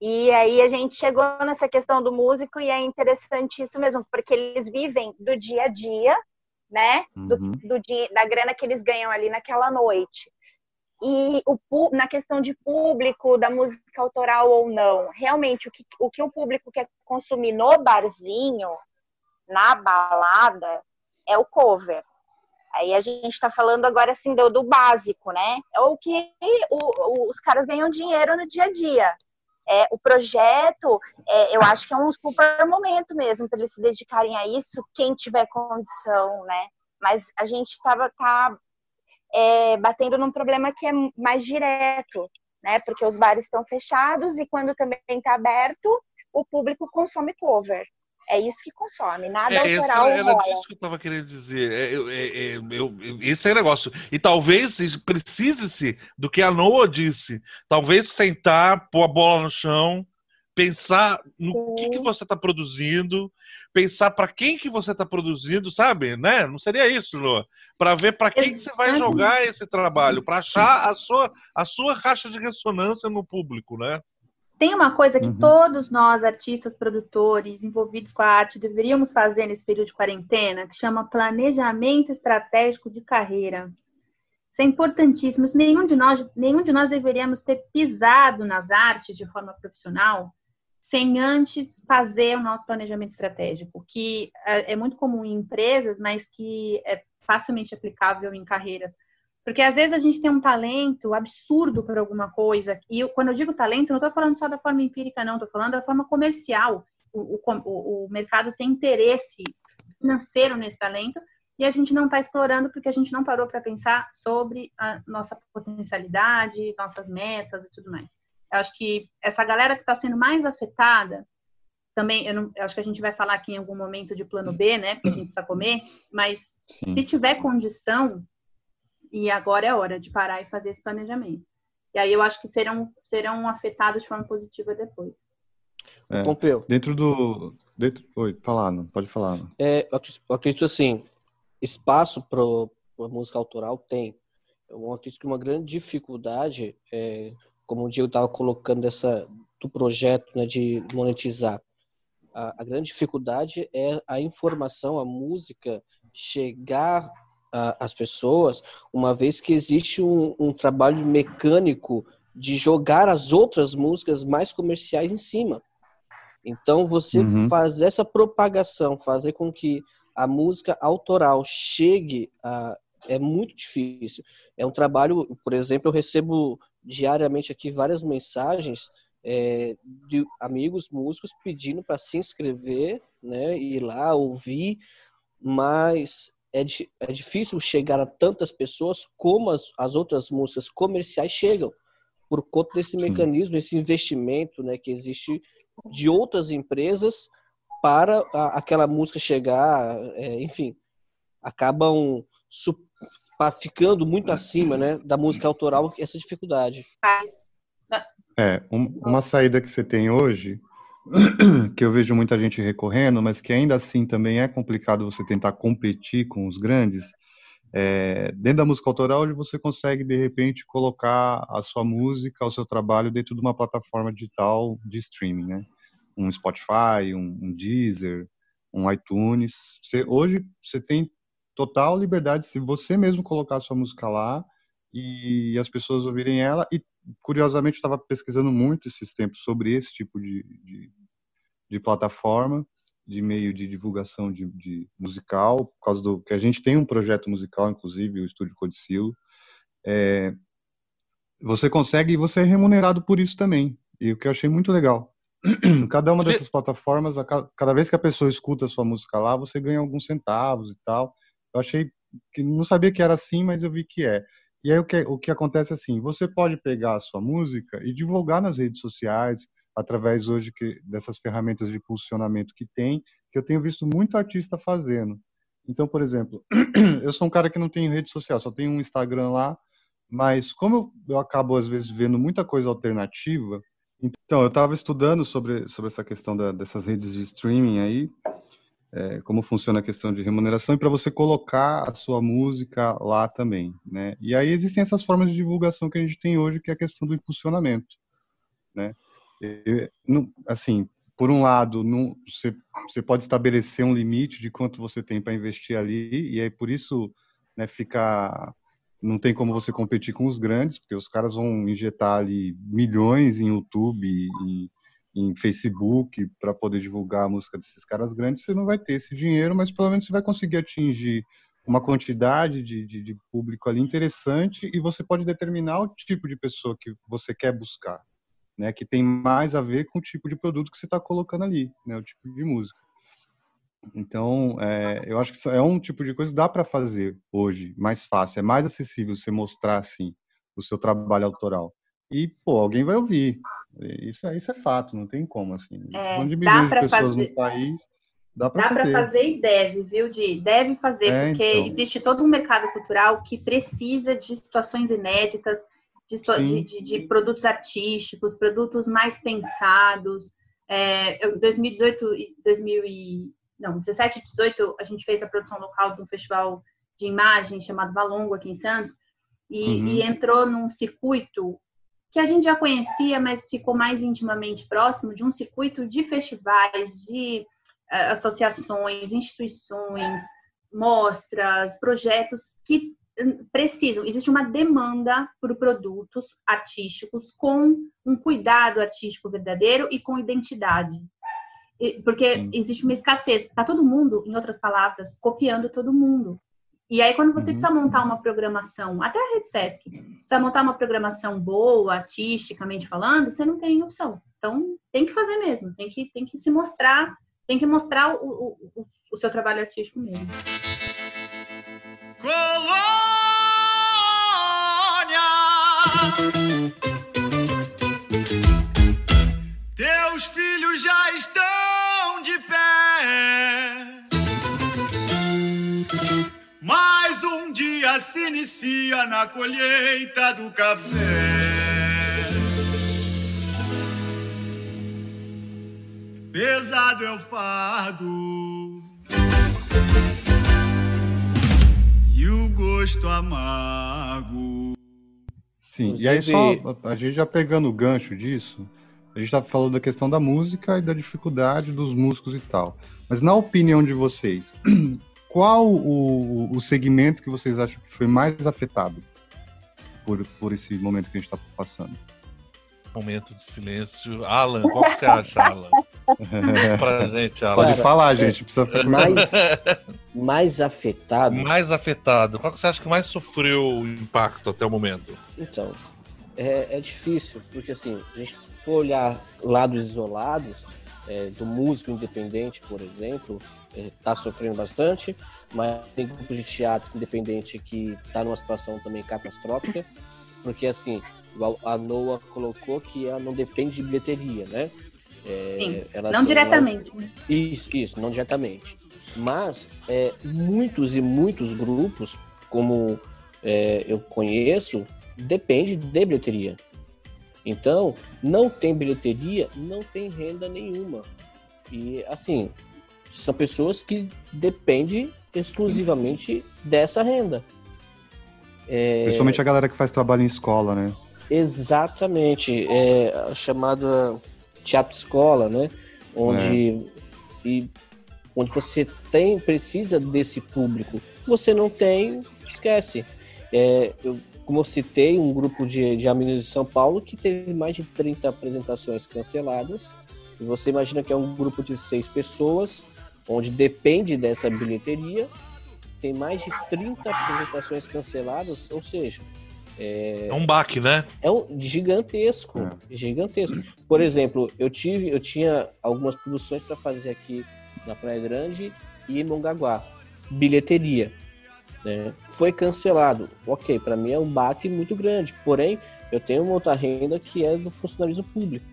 E aí a gente chegou nessa questão do músico e é interessante isso mesmo, porque eles vivem do dia a dia, né? Do, Uhum. do dia, da grana que eles ganham ali naquela noite. E o, na questão de público, da música autoral ou não, realmente o que o, que o público quer consumir no barzinho, na balada, é o cover. Aí a gente está falando agora assim do, do básico, né? É o que o- os caras ganham dinheiro no dia a dia. É, o projeto, é, eu acho que é um super momento mesmo para eles se dedicarem a isso, quem tiver condição, né? Mas a gente estava tá, é, batendo num problema que é mais direto, né? Porque os bares estão fechados e quando também está aberto, o público consome cover. É isso que consome, nada É, autoral era, era rola. disso que eu estava querendo dizer. É, é, é, eu- esse é o negócio. E talvez isso precise-se do que a Noah disse. Talvez sentar, pôr a bola no chão, pensar no que, que você está produzindo, pensar para quem que você está produzindo, sabe? Né? Não seria isso, Noah? Para ver para quem que você vai jogar esse trabalho, para achar a sua, a sua caixa de ressonância no público, né? Tem uma coisa que Uhum. todos nós, artistas, produtores, envolvidos com a arte, deveríamos fazer nesse período de quarentena, que chama planejamento estratégico de carreira. Isso é importantíssimo. Isso nenhum de nós, nenhum de nós deveríamos ter pisado nas artes de forma profissional sem antes fazer o nosso planejamento estratégico, que é, é muito comum em empresas, mas que é facilmente aplicável em carreiras. Porque às vezes a gente tem um talento absurdo para alguma coisa, e eu, quando eu digo talento, não estou falando só da forma empírica, não, estou falando da forma comercial. O, o, o mercado tem interesse financeiro nesse talento, e a gente não está explorando porque a gente não parou para pensar sobre a nossa potencialidade, nossas metas e tudo mais. Eu acho que essa galera que está sendo mais afetada, também, eu, não, eu, acho que a gente vai falar aqui em algum momento de plano B, né? Porque a gente precisa comer, mas Sim. se tiver condição, e agora é hora de parar e fazer esse planejamento. E aí eu acho que serão, serão afetados de forma positiva depois. É, Pompeu. Dentro do. Dentro, oi, falar, não, pode falar. Não. É, eu acredito assim, espaço para a música autoral tem. Eu acredito que uma grande dificuldade é como o Diego estava colocando dessa do projeto né, de monetizar. A, a, grande dificuldade é a informação, a música chegar às pessoas, uma vez que existe um, um trabalho mecânico de jogar as outras músicas mais comerciais em cima. Então, você uhum. fazer essa propagação, fazer com que a música autoral chegue a, é muito difícil. É um trabalho, por exemplo, eu recebo diariamente aqui várias mensagens é, de amigos músicos pedindo para se inscrever, né, ir lá ouvir, mas é, é difícil chegar a tantas pessoas como as, as outras músicas comerciais chegam, por conta desse mecanismo, desse investimento, né, que existe de outras empresas para a, aquela música chegar, é, enfim, acabam ficando muito acima né, da música autoral essa dificuldade. É, um, uma saída que você tem hoje, (clears throat) que eu vejo muita gente recorrendo, mas que ainda assim também é complicado você tentar competir com os grandes, é, dentro da música autoral, você consegue, de repente, colocar a sua música, o seu trabalho dentro de uma plataforma digital de streaming, né? Um Spotify, um, um Deezer, um iTunes. Você, hoje, você tem total liberdade se você mesmo colocar a sua música lá e as pessoas ouvirem ela. E, curiosamente, estava pesquisando muito esses tempos sobre esse tipo de, de, de plataforma, de meio de divulgação de, de, musical, por causa do que a gente tem um projeto musical, inclusive, o Estúdio Codicilo. É, você consegue e você é remunerado por isso também. E o que eu achei muito legal. (clears throat) Cada uma dessas plataformas, cada vez que a pessoa escuta a sua música lá, você ganha alguns centavos e tal. Eu achei que não sabia que era assim, mas eu vi que é. E aí o que, o que acontece é assim, você pode pegar a sua música e divulgar nas redes sociais, através hoje que, dessas ferramentas de posicionamento que tem, que eu tenho visto muito artista fazendo. Então, por exemplo, (clears throat) eu sou um cara que não tem rede social, só tenho um Instagram lá, mas como eu, eu acabo às vezes vendo muita coisa alternativa, então eu estava estudando sobre, sobre essa questão da, dessas redes de streaming aí, é, como funciona a questão de remuneração e para você colocar a sua música lá também, né? E aí existem essas formas de divulgação que a gente tem hoje, que é a questão do impulsionamento, né? E, não, assim, por um lado, não, você, você pode estabelecer um limite de quanto você tem para investir ali, e aí por isso né, fica. Não tem como você competir com os grandes, porque os caras vão injetar ali milhões em YouTube e, em Facebook para poder divulgar a música desses caras grandes, você não vai ter esse dinheiro, mas pelo menos você vai conseguir atingir uma quantidade de, de, de, público ali interessante e você pode determinar o tipo de pessoa que você quer buscar, né? Que tem mais a ver com o tipo de produto que você está colocando ali, né? O tipo de música. Então, é, eu acho que é um tipo de coisa que dá para fazer hoje, mais fácil, é mais acessível você mostrar assim o seu trabalho autoral e, pô, alguém vai ouvir. Isso, é, isso é fato, não tem como, assim. É, um dá para fazer. País, dá para fazer. fazer e deve, viu, Di? Deve fazer, é, porque então. existe todo um mercado cultural que precisa de situações inéditas, de, de, de, produtos artísticos, produtos mais pensados. É, 2018 e 2000 não, 17 e 18, a gente fez a produção local de um festival de imagem chamado Valongo aqui em Santos, e, uhum. e entrou num circuito que a gente já conhecia, mas ficou mais intimamente próximo de um circuito de festivais, de uh, associações, instituições, mostras, projetos que precisam, existe uma demanda por produtos artísticos com um cuidado artístico verdadeiro e com identidade. Porque existe uma escassez. Está todo mundo, em outras palavras, copiando todo mundo. E aí, quando você uhum. precisa montar uma programação, até a Rede Sesc, precisa montar uma programação boa, artisticamente falando, você não tem opção. Então, tem que fazer mesmo, tem que, tem que se mostrar, tem que mostrar o, o, o seu trabalho artístico mesmo. Teus filhos já estão de pé. Mais um dia se inicia na colheita do café. Pesado é o fardo e o gosto amargo. Sim, e aí só a gente já pegando o gancho disso, a gente tá falando da questão da música e da dificuldade dos músicos e tal. Mas na opinião de vocês, (clears throat) qual o, o segmento que vocês acham que foi mais afetado por, por esse momento que a gente está passando? Momento de silêncio. Alan, qual que você acha, Alan? (laughs) pra gente, Alan. Pode falar, gente. Precisa mais, mais afetado. Mais afetado. Qual que você acha que mais sofreu o impacto até o momento? Então, é, é difícil, porque assim, a gente for olhar lados isolados, é, do músico independente, por exemplo, está sofrendo bastante, mas tem grupos de teatro independente que está numa situação também catastrófica, porque assim, a Noah colocou que ela não depende de bilheteria, né? É, Sim, não diretamente. Né? Isso, isso, não diretamente. Mas é, muitos e muitos grupos, como é, eu conheço, depende de bilheteria. Então, não tem bilheteria, não tem renda nenhuma. E assim, são pessoas que dependem exclusivamente dessa renda. É... Principalmente a galera que faz trabalho em escola, né? Exatamente. É a chamada teatro escola, né? Onde, é. e, onde você tem, precisa desse público. Você não tem, esquece. É, eu, como eu citei, um grupo de, de amigos de São Paulo que teve mais de 30 apresentações canceladas. E você imagina que é um grupo de seis pessoas onde depende dessa bilheteria, tem mais de 30 apresentações canceladas, ou seja, é, é um baque, né? É um gigantesco, é. gigantesco. Por exemplo, eu tive, eu tinha algumas produções para fazer aqui na Praia Grande e em Mongaguá, bilheteria, né? Foi cancelado. Ok, para mim é um baque muito grande. Porém, eu tenho uma outra renda que é do funcionalismo público.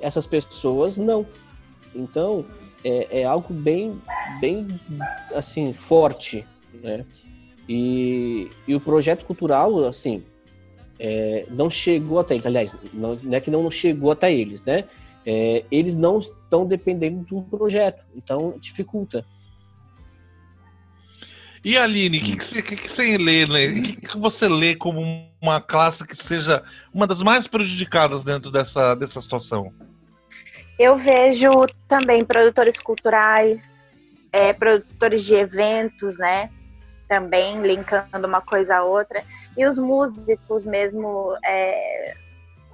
Essas pessoas não. Então, é, é algo bem, bem assim, forte, né? E, e o projeto cultural, assim, é, não chegou até eles. Aliás, não, não, é que não chegou até eles, né? É, eles não estão dependendo de um projeto, então dificulta. E Aline, o que, que, você, que, que você lê, né? O que, que você lê como uma classe que seja uma das mais prejudicadas dentro dessa, dessa situação? Eu vejo também produtores culturais, é, produtores de eventos, né? Também linkando uma coisa a outra. E os músicos mesmo, é,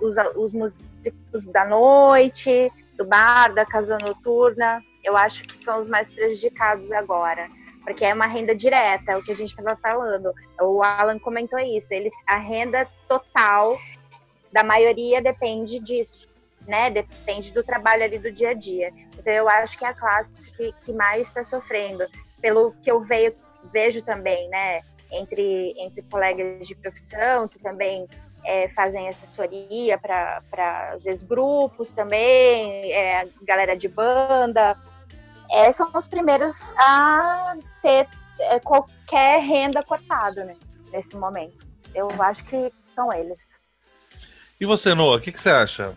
os, os músicos da noite, do bar, da casa noturna, eu acho que são os mais prejudicados agora. Porque é uma renda direta, é o que a gente estava falando. O Alan comentou isso. Eles, a renda total da maioria depende disso né? Depende do trabalho ali do dia a dia. Então eu acho que é a classe que, que mais está sofrendo, pelo que eu vejo, vejo também, né? Entre, entre colegas de profissão que também é, fazem assessoria para, às vezes, grupos também, é, galera de banda. É, são os primeiros a ter é, qualquer renda cortada, né? Nesse momento. Eu acho que são eles. E você, Noah, o que, que você acha?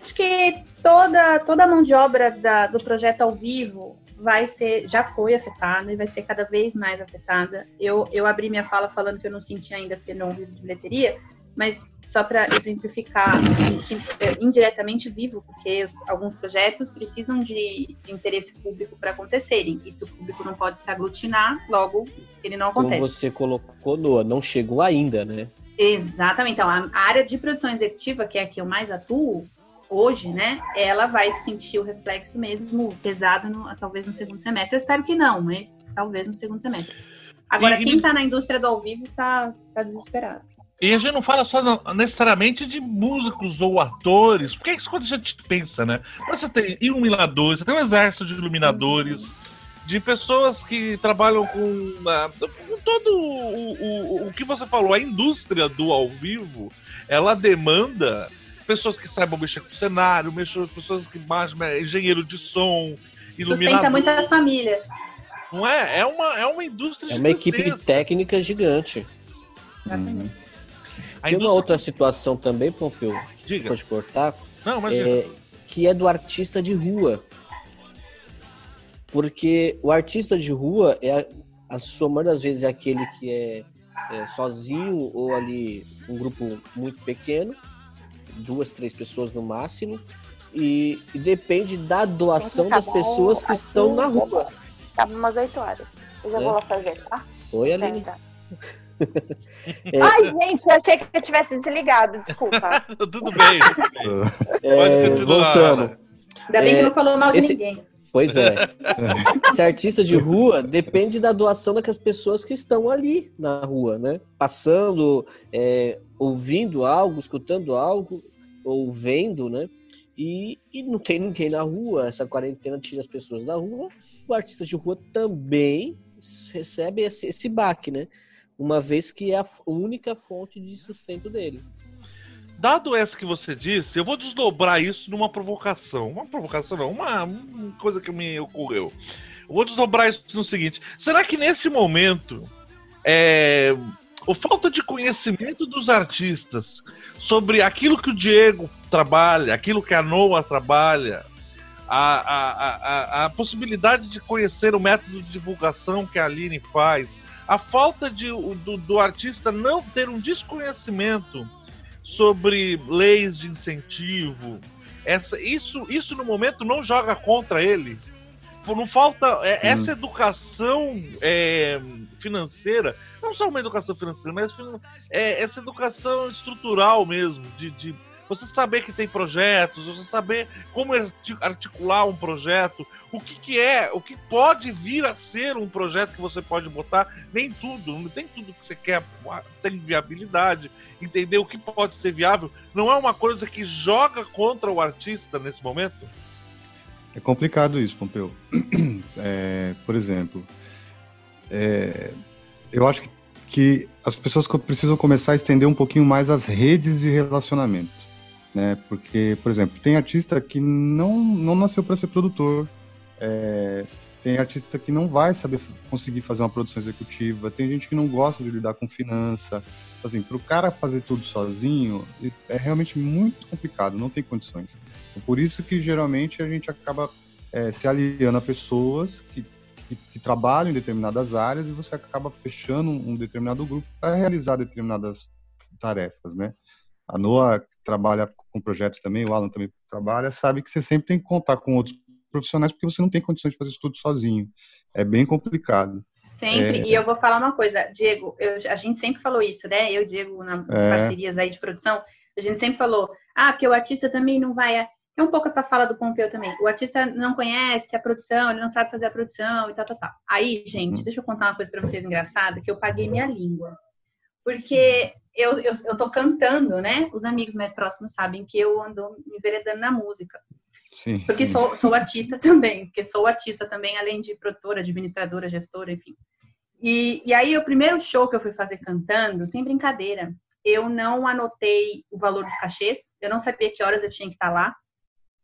Acho que toda, toda a mão de obra da, do projeto ao vivo vai ser, já foi afetada e vai ser cada vez mais afetada. Eu, eu abri minha fala falando que eu não senti ainda porque não ouvi de bilheteria, mas só para exemplificar que, indiretamente vivo, porque os, alguns projetos precisam de, de interesse público para acontecerem. E se o público não pode se aglutinar, logo ele não acontece. Como você colocou, Noah, não chegou ainda, né? Exatamente. Então, a área de produção executiva, que é a que eu mais atuo hoje, né, ela vai sentir o reflexo mesmo pesado, no, talvez no segundo semestre. Eu espero que não, mas talvez no segundo semestre. Agora, e, quem está na indústria do ao vivo está tá desesperado. E a gente não fala só necessariamente de músicos ou atores, porque é isso quando a gente pensa, né? Você tem iluminadores, você tem um exército de iluminadores, de pessoas que trabalham com, uh, com todo o, o, o que você falou, a indústria do ao vivo, ela demanda pessoas que saibam mexer com o cenário, mexer, pessoas que mais engenheiro de som, Sustenta muitas famílias. Não é? É uma, é uma indústria É uma equipe técnica gigante. Exatamente. Tem uma outra situação também, Pompeu, Diga. pode cortar, Não, mas é, que é do artista de rua. Porque o artista de rua, é a, a sua maioria das vezes, é aquele que é, é sozinho ou ali um grupo muito pequeno, duas, três pessoas no máximo, e, e depende da doação das pessoas que estão na rua. Estava umas 8 horas. Eu já É. vou lá fazer, tá? Oi, Aline. Tá. (laughs) É. Ai, gente, eu achei que eu tivesse desligado, desculpa. (laughs) tudo bem. tudo bem. É, voltando. Ainda bem que É, não falou mal de esse- ninguém. Pois é. (laughs) Esse artista de rua depende da doação das pessoas que estão ali na rua, né? Passando, é, ouvindo algo, escutando algo, ou vendo, né? E, e não tem ninguém na rua, essa quarentena tira as pessoas da rua. O artista de rua também recebe esse, esse baque, né? Uma vez que é a única fonte de sustento dele. Dado essa que você disse, eu vou desdobrar isso numa provocação. Uma provocação não, uma, uma coisa que me ocorreu. Eu vou desdobrar isso no seguinte: será que nesse momento é, o falta de conhecimento dos artistas sobre aquilo que o Diego trabalha, aquilo que a Noah trabalha, a, a, a, a, a possibilidade de conhecer o método de divulgação que a Aline faz, a falta de, do, do artista não ter um desconhecimento sobre leis de incentivo. Essa, isso, isso no momento não joga contra ele. Não falta é, essa educação é, financeira, não só uma educação financeira, mas é, essa educação estrutural mesmo, de, de você saber que tem projetos, você saber como arti- articular um projeto, o que, que é, o que pode vir a ser um projeto que você pode botar, nem tudo, não tem tudo que você quer, tem viabilidade, entender o que pode ser viável, não é uma coisa que joga contra o artista nesse momento? É complicado isso, Pompeu. (clears throat) É, por exemplo, é, eu acho que, que as pessoas precisam começar a estender um pouquinho mais as redes de relacionamento. Né? Porque, por exemplo, tem artista que não, não nasceu para ser produtor, é, tem artista que não vai saber conseguir fazer uma produção executiva, tem gente que não gosta de lidar com finança. Assim, para o cara fazer tudo sozinho, é realmente muito complicado, não tem condições. Por isso que geralmente a gente acaba é, se aliando a pessoas que, que, que trabalham em determinadas áreas e você acaba fechando um, um determinado grupo para realizar determinadas tarefas, né? A Noa trabalha com projetos também, o Alan também trabalha, sabe que você sempre tem que contar com outros profissionais porque você não tem condições de fazer isso tudo sozinho. É bem complicado. Sempre. É. E eu vou falar uma coisa, Diego, eu- a gente sempre falou isso, né? Eu Diego, nas É. parcerias aí de produção, a gente sempre falou, ah, porque o artista também não vai. a- É um pouco essa fala do Pompeu também. O artista não conhece a produção, ele não sabe fazer a produção e tal, tal, tal. Aí, gente, Uhum. deixa eu contar uma coisa pra vocês engraçada, que eu paguei minha língua. Porque eu, eu, eu tô cantando, né? Os amigos mais próximos sabem que eu ando me enveredando na música. Sim. Porque sim. sou, sou artista também, porque sou artista também, além de produtora, administradora, gestora, enfim. E, e aí, o primeiro show que eu fui fazer cantando, sem brincadeira, eu não anotei o valor dos cachês, eu não sabia que horas eu tinha que estar lá.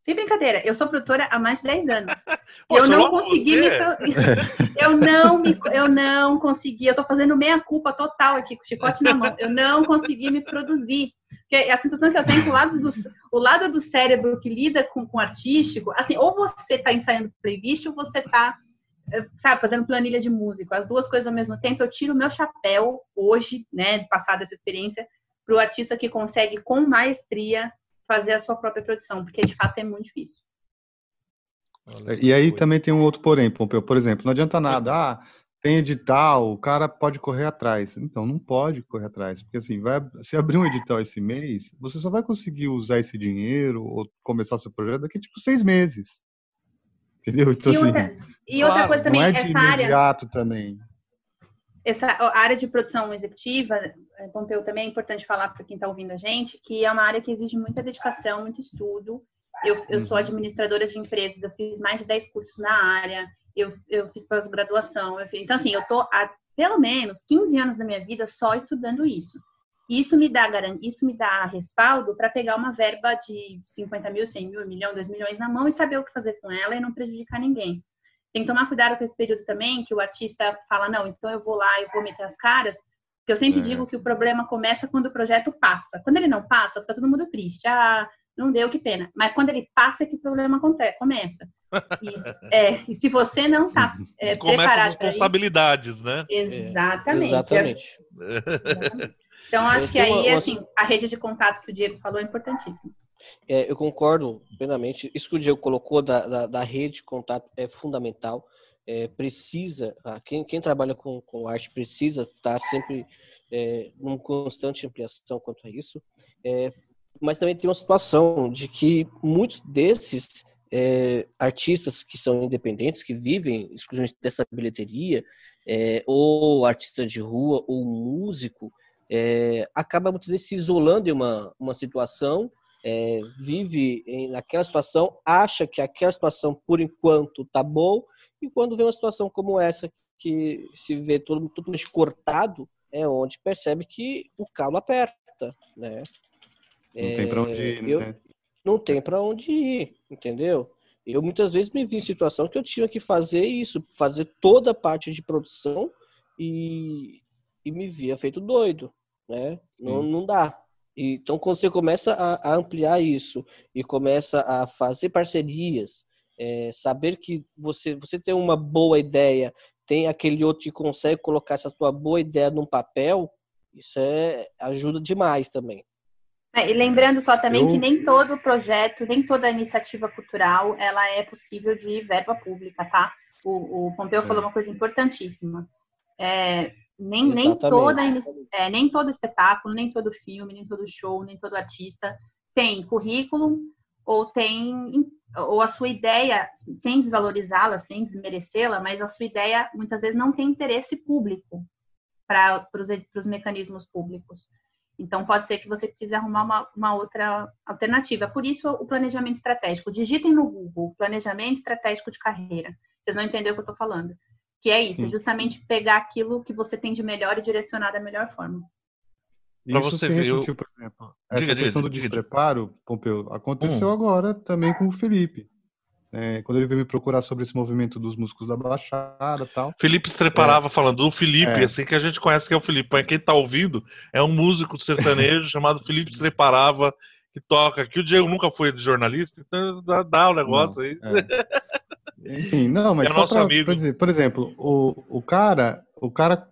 Sem brincadeira, eu sou produtora há mais de 10 anos. (laughs) Poxa, eu não consegui me. (laughs) Eu não me. Eu não consegui. Eu tô fazendo meia culpa total aqui, com o chicote na mão. Eu não consegui me produzir. Porque a sensação que eu tenho é que o lado do, o lado do cérebro que lida com, com artístico, assim, ou você tá ensaiando playlist ou você tá, eh, sabe, fazendo planilha de músico. As duas coisas ao mesmo tempo. Eu tiro o meu chapéu hoje, né, passada essa experiência, para o artista que consegue, com maestria, fazer a sua própria produção, porque de fato é muito difícil. E aí também tem um outro porém, Pompeu. Por exemplo, não adianta nada. Ah, tem edital, o cara pode correr atrás. Então, não pode correr atrás. Porque assim, vai, se abrir um edital esse mês, você só vai conseguir usar esse dinheiro ou começar seu projeto daqui, tipo, seis meses. Entendeu? Então, e assim, outra, e outra claro, coisa também, não é de essa área, imediato também. Essa área de produção executiva, eh, Pompeu, também é importante falar para quem está ouvindo a gente, que é uma área que exige muita dedicação, muito estudo. Eu, eu sou Uhum. administradora de empresas, eu fiz mais de 10 cursos na área, eu, eu fiz pós-graduação. Então, assim, eu estou há pelo menos 15 anos da minha vida só estudando isso. Isso me dá isso me dá respaldo para pegar uma verba de 50 mil, 100 mil, 1 milhão, 2 milhões na mão e saber o que fazer com ela e não prejudicar ninguém. Tem que tomar cuidado com esse período também, que o artista fala, não, então eu vou lá, eu vou meter as caras, porque eu sempre É. digo que o problema começa quando o projeto passa. Quando ele não passa, fica todo mundo triste. Ah, não deu, que pena. Mas quando ele passa é que o problema acontece, começa. E, se- (laughs) é, e se você não está é, preparado para isso... responsabilidades, né? Exatamente. Exatamente. Exatamente. Então, acho Eu que aí, uma- assim, a rede de contato que o Diego falou é importantíssima. É, eu concordo plenamente. Isso que o Diego colocou da, da, da rede de contato é fundamental. É, precisa, ah, quem, quem trabalha com, com arte precisa estar sempre é, numa constante ampliação quanto a isso. É, mas também tem uma situação de que muitos desses é, artistas que são independentes, que vivem exclusivamente dessa bilheteria, é, ou artista de rua, ou músico, é, acaba muitas vezes se isolando em uma, uma situação é, vive em, naquela situação, acha que aquela situação, por enquanto, tá bom, e quando vem uma situação como essa, que se vê todo totalmente cortado, é onde percebe que o calo aperta, né? Não tem pra onde ir, eu- né? Não tem para onde ir, entendeu? Eu muitas vezes me vi em situação que eu tinha que fazer isso, fazer toda a parte de produção e, e me via feito doido, né? Não, não dá. Então, quando você começa a, a ampliar isso e começa a fazer parcerias, é, saber que você, você tem uma boa ideia, tem aquele outro que consegue colocar essa tua boa ideia num papel, isso é, ajuda demais também. É, e lembrando só também Eu- que nem todo projeto, nem toda iniciativa cultural, ela é possível de verba pública, tá? O, o Pompeu É. falou uma coisa importantíssima. É, nem, nem, toda, é, nem todo espetáculo, nem todo filme, nem todo show, nem todo artista tem currículo ou tem ou a sua ideia, sem desvalorizá-la, sem desmerecê-la, mas a sua ideia muitas vezes não tem interesse público para os mecanismos públicos. Então, pode ser que você precise arrumar uma, uma outra alternativa. Por isso, o planejamento estratégico. Digitem no Google, planejamento estratégico de carreira. Vocês vão entender o que eu estou falando. Que é isso, é Sim. justamente pegar aquilo que você tem de melhor e direcionar da melhor forma. Pra Isso você se eu- repetiu, por exemplo. Essa Diga, diga, questão do diga, diga. despreparo, Pompeu, aconteceu Hum. agora também com o Felipe. É, quando ele veio me procurar sobre esse movimento dos músicos da Baixada e tal. Felipe se preparava falando do Felipe, É. assim que a gente conhece que é o Felipe. Mas quem tá ouvindo é um músico sertanejo (laughs) chamado Felipe se preparava, que toca aqui. O Diego nunca foi de jornalista, então dá, dá o negócio aí. Enfim, não, mas É só pra, pra dizer, por exemplo, o, o cara, o cara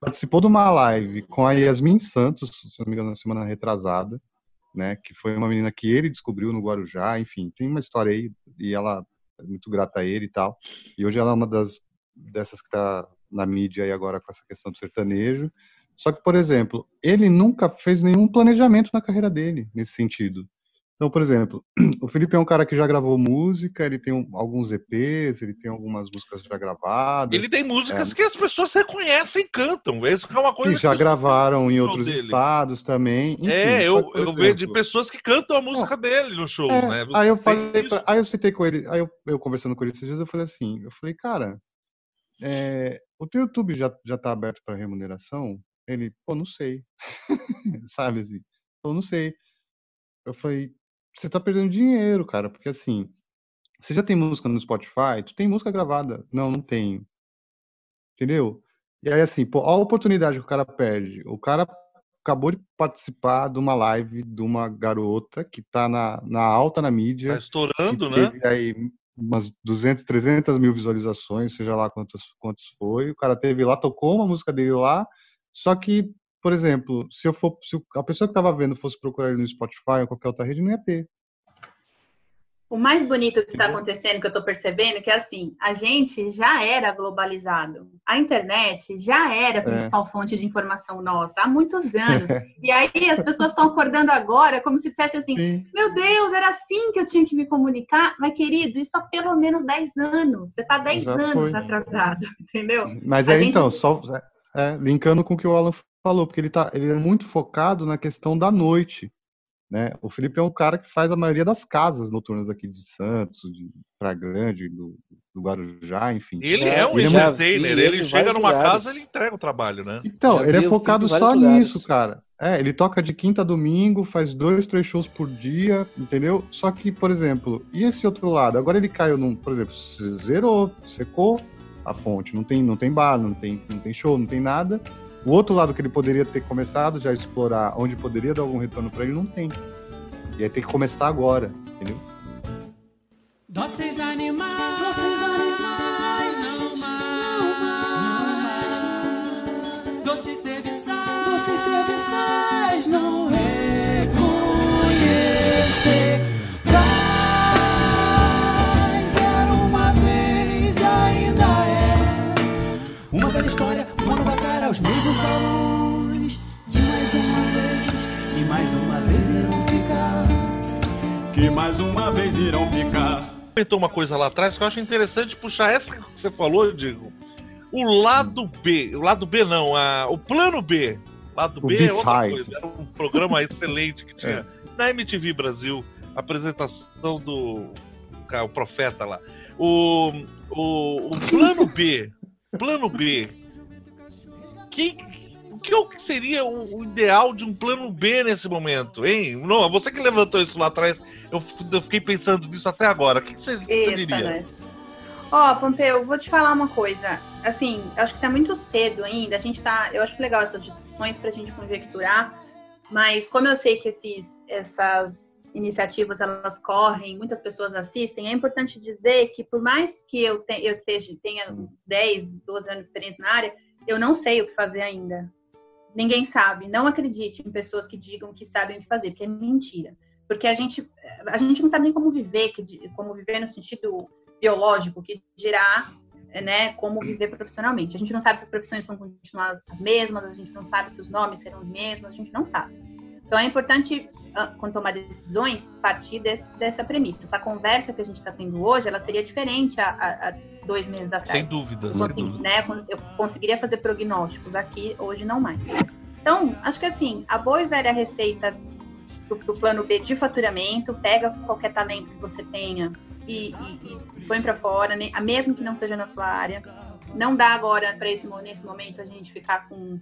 participou de uma live com a Yasmin Santos, se não me engano, na semana retrasada, né, que foi uma menina que ele descobriu no Guarujá, enfim, tem uma história aí e ela é muito grata a ele e tal. E hoje ela é uma das dessas que tá na mídia aí agora com essa questão do sertanejo. Só que, por exemplo, ele nunca fez nenhum planejamento na carreira dele nesse sentido. Então, por exemplo, (clears throat) o Felipe é um cara que já gravou música, ele tem um- alguns EPs, ele tem algumas músicas já gravadas, Ele tem músicas É. que as pessoas reconhecem e cantam. Isso é uma coisa que já que- gravaram em outros dele. estados também. Enfim, é, eu, que, eu vejo de pessoas que cantam a música dele no show, É, né? Você aí eu falei, pra- aí eu citei com ele, aí eu, eu conversando com ele esses dias, eu falei assim, eu falei, cara, é, o teu YouTube já, já tá aberto para remuneração? Ele, pô, não sei. (laughs) Sabe assim? Pô, não sei. Eu falei, você tá perdendo dinheiro, cara, porque assim, você já tem música no Spotify? Tu tem música gravada? Não, não tenho. Entendeu? E aí, assim, pô, olha a oportunidade que o cara perde. O cara acabou de participar de uma live de uma garota que tá na, na alta na Tá mídia, estourando, que né? teve aí umas 200, 300 mil visualizações, seja lá quantos, quantos foi. O cara teve lá, tocou uma música dele lá, só que por exemplo, se eu for, se a pessoa que estava vendo fosse procurar ele no Spotify ou qualquer outra rede, não ia ter. O mais bonito que está acontecendo, que eu estou percebendo, que é assim, a gente já era globalizado. A internet já era a principal é. fonte de informação nossa há muitos anos. (laughs) e aí as pessoas estão acordando agora como se dissesse assim: Sim. meu Deus, era assim que eu tinha que me comunicar. Mas, querido, isso há pelo menos 10 anos. Você está 10 já anos foi. atrasado, (laughs) entendeu? Mas aí, gente... então, só é, linkando com o que o Alan falou, porque ele, tá, ele é muito focado na questão da noite. Né? O Felipe é um cara que faz a maioria das casas noturnas aqui de Santos, de Praia Grande, do, do Guarujá, enfim. Ele é um ele é ele chega numa lugares. casa e entrega o trabalho, né? Então, já ele é focado só lugares. nisso, cara. É, ele toca de quinta a domingo, faz dois, três shows por dia, entendeu? Só que, por exemplo, e esse outro lado? Agora ele caiu num, por exemplo, zerou, secou a fonte, não tem, não tem bar, não tem, não tem show, não tem nada. O outro lado que ele poderia ter começado já a explorar, onde poderia dar algum retorno para ele, não tem. E aí tem que começar agora, entendeu? Doces animais, doces animais, aos mesmos balões. Que mais uma vez, que mais uma vez irão ficar. Que mais uma vez irão ficar. Comentou uma coisa lá atrás que eu acho interessante puxar essa que você falou, digo. O lado B, o lado B não, a, o plano B. Lado o B é outra coisa. Era um programa (laughs) excelente que tinha é. na MTV Brasil, apresentação do o profeta lá. O, o, o plano B, plano B que, o que seria o, o, ideal de um plano B nesse momento, hein? Não, você que levantou isso lá atrás, eu, eu fiquei pensando nisso até agora. O que você, você diria? Ó, oh, Pompeu, vou te falar uma coisa. Assim, acho que tá muito cedo ainda. A gente tá. Eu acho legal essas discussões pra gente conjecturar. Mas como eu sei que esses, essas iniciativas elas correm, muitas pessoas assistem, é importante dizer que por mais que eu, te, eu tenha 10, 12 anos de experiência na área, eu não sei o que fazer ainda. Ninguém sabe. Não acredite em pessoas que digam que sabem o que fazer, porque é mentira. Porque a gente, a gente não sabe nem como viver, como viver no sentido biológico, que dirá né, como viver profissionalmente. A gente não sabe se as profissões vão continuar as mesmas, a gente não sabe se os nomes serão os mesmos, a gente não sabe. Então é importante, ah, quando tomar decisões, partir desse, dessa premissa. Essa conversa que a gente está tendo hoje, ela seria diferente há, dois meses atrás. Sem dúvida. Eu, consegui, né, eu conseguiria fazer prognósticos aqui, hoje não mais. Então, acho que assim, a boa e velha receita do, do plano B de faturamento, pega qualquer talento que você tenha e, e, e põe para fora, né, mesmo que não seja na sua área. Não dá agora, para esse nesse momento, a gente ficar com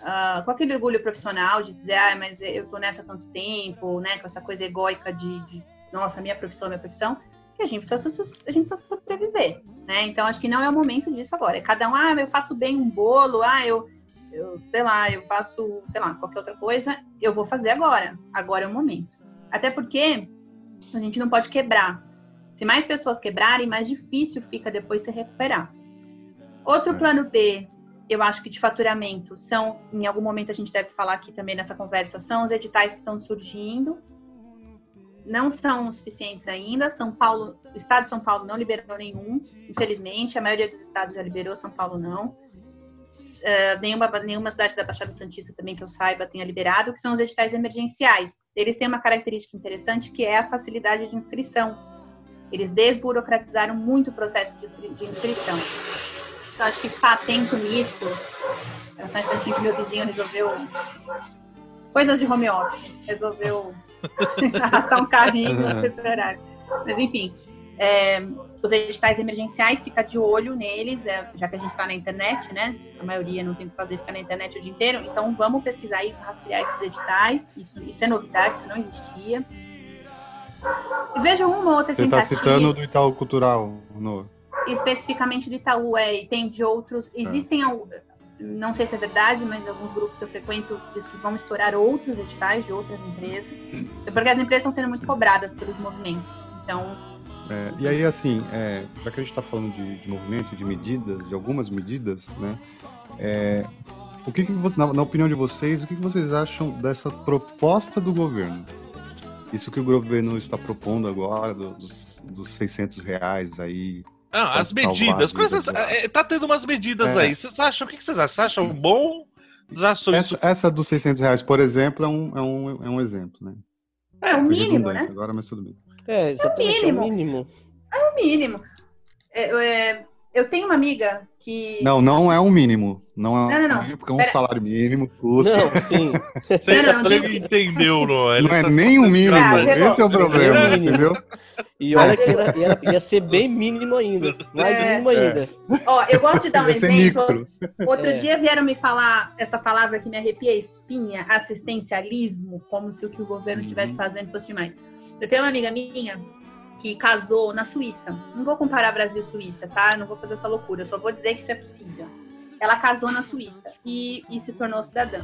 Uh, com aquele orgulho profissional de dizer, ah, mas eu tô nessa há tanto tempo, né, com essa coisa egóica de, de nossa, minha profissão, minha profissão, que a gente precisa, a gente precisa sobreviver, né? Então acho que não é o momento disso agora. É cada um, ah, eu faço bem um bolo, ah, eu, eu sei lá, eu faço, sei lá, qualquer outra coisa, eu vou fazer agora. Agora é o momento. Até porque a gente não pode quebrar. Se mais pessoas quebrarem, mais difícil fica depois se recuperar. Outro é. plano B, eu acho que de faturamento, são, em algum momento a gente deve falar aqui também nessa conversa, são os editais que estão surgindo, não são suficientes ainda. São Paulo, o estado de São Paulo não liberou nenhum, infelizmente. A maioria dos estados já liberou, São Paulo não. Uh, nenhuma, nenhuma cidade da Baixada Santista também que eu saiba tenha liberado, que são os editais emergenciais. Eles têm uma característica interessante que é a facilidade de inscrição. Eles desburocratizaram muito o processo de, inscrição. Então, acho que ficar atento nisso. Só um instantinho que meu vizinho resolveu. Coisas de home office. Resolveu (laughs) arrastar um carrinho nesse horário. Mas enfim, é, os editais emergenciais, fica de olho neles, é, já que a gente está na internet, né? A maioria não tem o que fazer, ficar na internet o dia inteiro. Então vamos pesquisar isso, rastrear esses editais. Isso, isso é novidade, isso não existia. E veja uma outra Você tá tentativa. Você está citando do Itaú Cultural, no... Especificamente do Itaú, é, e tem de outros. Existem ah não sei se é verdade, mas alguns grupos que eu frequento dizem que vão estourar outros editais de outras empresas, porque as empresas estão sendo muito cobradas pelos movimentos. Então. É, e aí, assim, é, já que a gente está falando de, de movimento, de medidas, de algumas medidas, né? É, o que, que você, na, na opinião de vocês, o que, que vocês acham dessa proposta do governo? Isso que o governo está propondo agora, do- dos, dos 600 reais aí. Não, as Pode salvar medidas, coisas, vida é, tá tendo umas medidas É. aí. Vocês acham, o que vocês acham? Vocês acham bom? Acham isso? Essa, essa dos 600 reais, por exemplo, é um, é um, é um exemplo, né? É o mínimo, né? Agora, mas tudo bem. É, exatamente, é o mínimo. É o mínimo. É, é, eu tenho uma amiga que. Não, não é um mínimo. Não é um Não, não, não. mínimo, porque é um Pera- salário mínimo, custa. Não, sim. (laughs) Você Não, não, não ele digo- entendeu, não é? Ele Não é tá- nem um mínimo. Ah. Esse é o problema, É entendeu? E olha que era, era- ia ser bem mínimo ainda. Mais É. mínimo ainda. Ó, eu gosto de dar um exemplo. micro. Outro É. dia vieram me falar essa palavra que me arrepia a espinha, assistencialismo, como se o que o governo Uhum. estivesse fazendo fosse demais. Eu tenho uma amiga minha que casou na Suíça. Não vou comparar Brasil e Suíça, tá? Não vou fazer essa loucura, eu só vou dizer que isso é possível. Ela casou na Suíça e, e se tornou cidadã.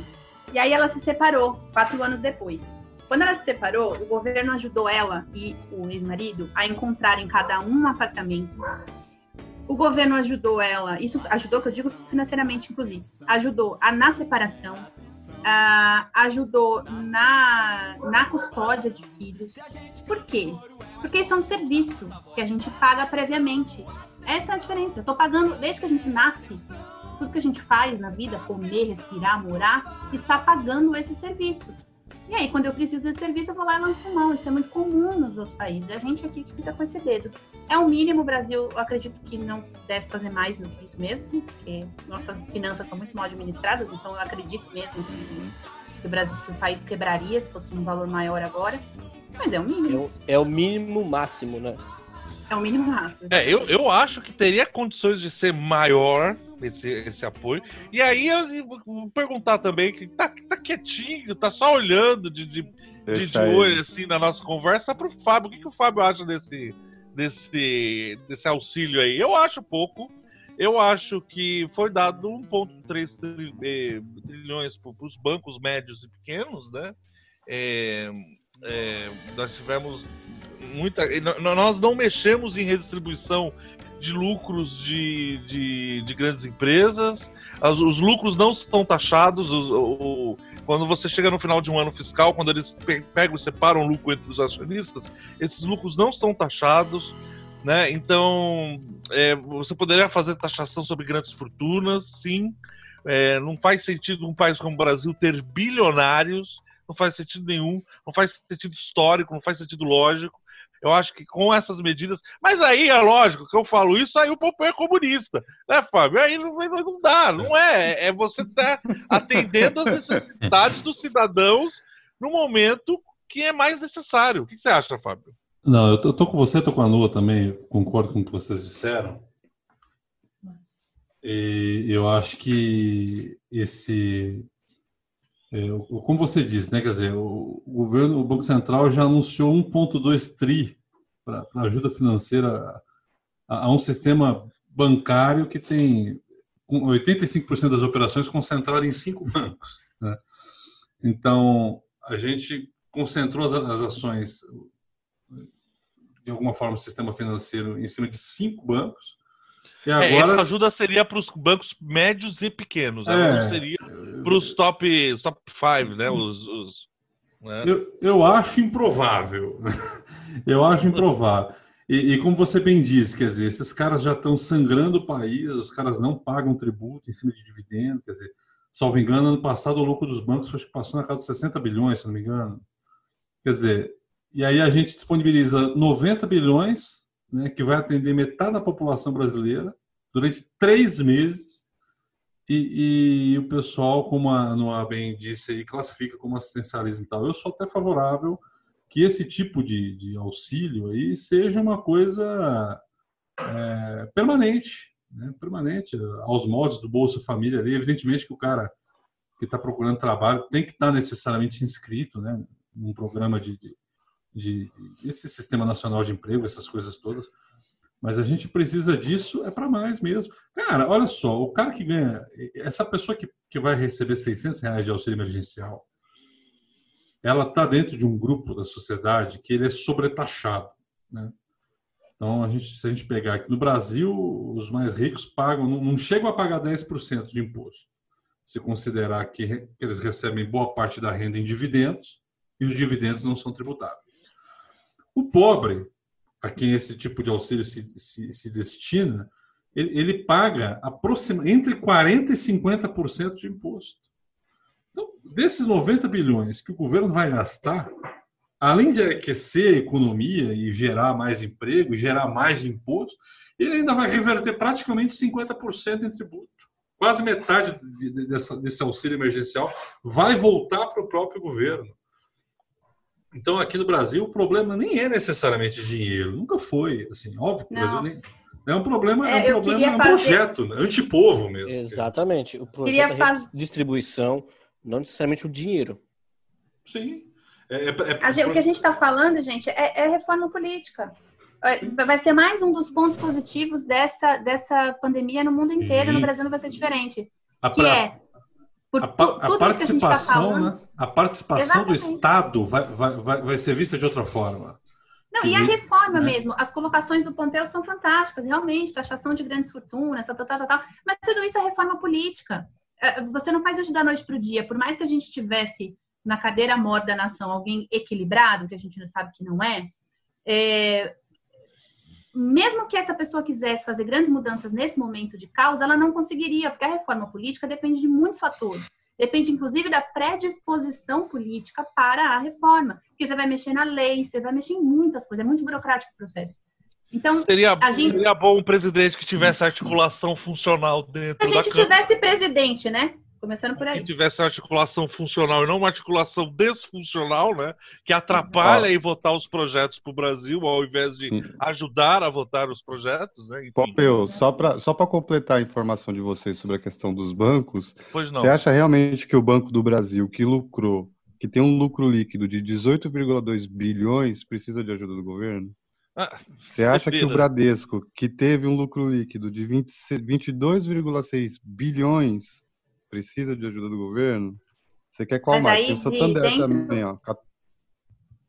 E aí ela se separou, quatro anos depois. Quando ela se separou, o governo ajudou ela e o ex-marido a encontrarem cada um um apartamento o governo ajudou ela, isso ajudou, que eu digo financeiramente, inclusive, ajudou a, na separação, ah, ajudou na, na custódia de filhos. Por quê? Porque isso é um serviço que a gente paga previamente. Essa é a diferença. Eu tô pagando, desde que a gente nasce, tudo que a gente faz na vida, comer, respirar, morar, está pagando esse serviço. E aí, quando eu preciso desse serviço, eu vou lá e lanço mão. Isso é muito comum nos outros países. A gente aqui que fica com esse dedo. É o mínimo, o Brasil, eu acredito que não pudesse fazer mais do que isso mesmo, porque nossas finanças são muito mal administradas, então eu acredito mesmo que, que o Brasil, que o país quebraria se fosse um valor maior agora. Mas é o É mínimo, o, é o mínimo máximo, né? é o mínimo máximo. É, eu, eu acho que teria condições de ser maior esse, esse apoio. E aí eu, vou perguntar também, que tá, tá quietinho, tá só olhando de, de, de, de olho assim na nossa conversa pro Fábio. O que, que o Fábio acha desse, desse, desse auxílio aí? Eu acho pouco. Eu acho que foi dado 1,3 tri- eh, trilhões para os bancos médios e pequenos, né? É, é, nós tivemos muita. Nós não mexemos em redistribuição de lucros de, de, de grandes empresas. As- os lucros não estão taxados. os- o- o- quando você chega no final de um ano fiscal, quando eles pe- pegam e separam o lucro entre os acionistas, esses lucros não são taxados. Né? Então, é, você poderia fazer taxação sobre grandes fortunas, sim. É, não faz sentido um país como o Brasil ter bilionários, não faz sentido nenhum, não faz sentido histórico, não faz sentido lógico. Eu acho que com essas medidas. Mas aí é lógico que eu falo isso, aí o Popeye é comunista, né, Fábio? Aí não, não dá, não é. É você estar atendendo às necessidades dos cidadãos no momento que é mais necessário. O que você acha, Fábio? Não, eu tô, tô com você, tô com a Nua também, concordo com o que vocês disseram. E eu acho que esse. É, como você disse, né? Quer dizer, o, o governo, o Banco Central já anunciou 1,2 tri para ajuda financeira a, a um sistema bancário que tem com 85% das operações concentradas em cinco bancos. né? Então, a gente concentrou as, as ações de alguma forma o sistema financeiro em cima de cinco bancos. E É, agora essa ajuda seria para os bancos médios e pequenos, É. não seria para os top, os top five, né? Os, os- né? eu, eu acho improvável. (laughs) eu acho improvável. E, e como você bem disse, quer dizer, esses caras já estão sangrando o país, os caras não pagam tributo em cima de dividendo, quer dizer, salvo engano, ano passado o lucro dos bancos acho que passou na casa de 60 bilhões, se não me engano. Quer dizer, e aí a gente disponibiliza 90 bilhões, né, que vai atender metade da população brasileira durante três meses, e, e o pessoal, como a Noa bem disse, aí, classifica como assistencialismo e tal. Eu sou até favorável que esse tipo de, de auxílio aí seja uma coisa é, permanente, né, permanente, aos moldes do Bolsa Família ali. Evidentemente que o cara que está procurando trabalho tem que estar necessariamente inscrito, né, num programa de, de, de esse sistema nacional de emprego, essas coisas todas. Mas a gente precisa disso é para mais mesmo. Cara, olha só, o cara que ganha, essa pessoa que, que vai receber 600 reais de auxílio emergencial, ela está dentro de um grupo da sociedade que ele é sobretaxado, né? Então, a gente, se a gente pegar aqui no Brasil, os mais ricos pagam, não, não chegam a pagar 10% de imposto. se considerar que, que eles recebem boa parte da renda em dividendos e os dividendos não são tributáveis. O pobre, a quem esse tipo de auxílio se, se, se destina, ele, ele paga aproxima, entre 40% e 50% de imposto. Então, desses 90 bilhões que o governo vai gastar, além de aquecer a economia e gerar mais emprego, gerar mais imposto, ele ainda vai reverter praticamente 50% em tributo. Quase metade de- de- dessa- desse auxílio emergencial vai voltar para o próprio governo. Então, aqui no Brasil, o problema nem é necessariamente dinheiro, nunca foi. Assim, óbvio que o Não. Brasil nem. É um problema, é, É, um, problema, queria é um fazer- projeto, né? antipovo mesmo. Exatamente. O Queria projeto é faz- redistribuição, não necessariamente o dinheiro. Sim. É, é- é- A gente- o que a gente está falando, gente, é, é reforma política. É, Vai ser mais um dos pontos positivos dessa, dessa pandemia no mundo inteiro. Sim. No Brasil não vai ser diferente. a, Que pra- é, por a, tu- a isso que a participação, falando. né? A participação do Exatamente. Estado vai, vai, vai, ser vista de outra forma. Não, e a reforma né? mesmo. As colocações do Pompeu são fantásticas, realmente, taxação de grandes fortunas, tal, tal, tal, tal, tal. Mas tudo isso é reforma política. É, Você não faz isso da noite para o dia. Por mais que a gente tivesse na cadeira mor da nação alguém equilibrado, que a gente não sabe que não é, é, mesmo que essa pessoa quisesse fazer grandes mudanças nesse momento de caos, ela não conseguiria, porque a reforma política depende de muitos fatores. Depende, inclusive, da predisposição política para a reforma. Porque você vai mexer na lei, você vai mexer em muitas coisas, é muito burocrático o processo. Então, Seria, A gente- seria bom um presidente que tivesse articulação funcional se dentro a da gente tivesse presidente, né? Começando por Que aí. tivesse articulação funcional e não uma articulação desfuncional, né? Que atrapalha em votar os projetos para o Brasil, ao invés de Sim. ajudar a votar os projetos, né? Pompeu, só para só para completar a informação de vocês sobre a questão dos bancos, pois não. você acha realmente que o Banco do Brasil, que lucrou, que tem um lucro líquido de 18,2 bilhões, precisa de ajuda do governo? Ah, Você acha que o. Bradesco, que teve um lucro líquido de 20 22,6 bilhões, precisa de ajuda do governo? Você quer qual Mas mais? Tem o de Santander dentro- também, ó.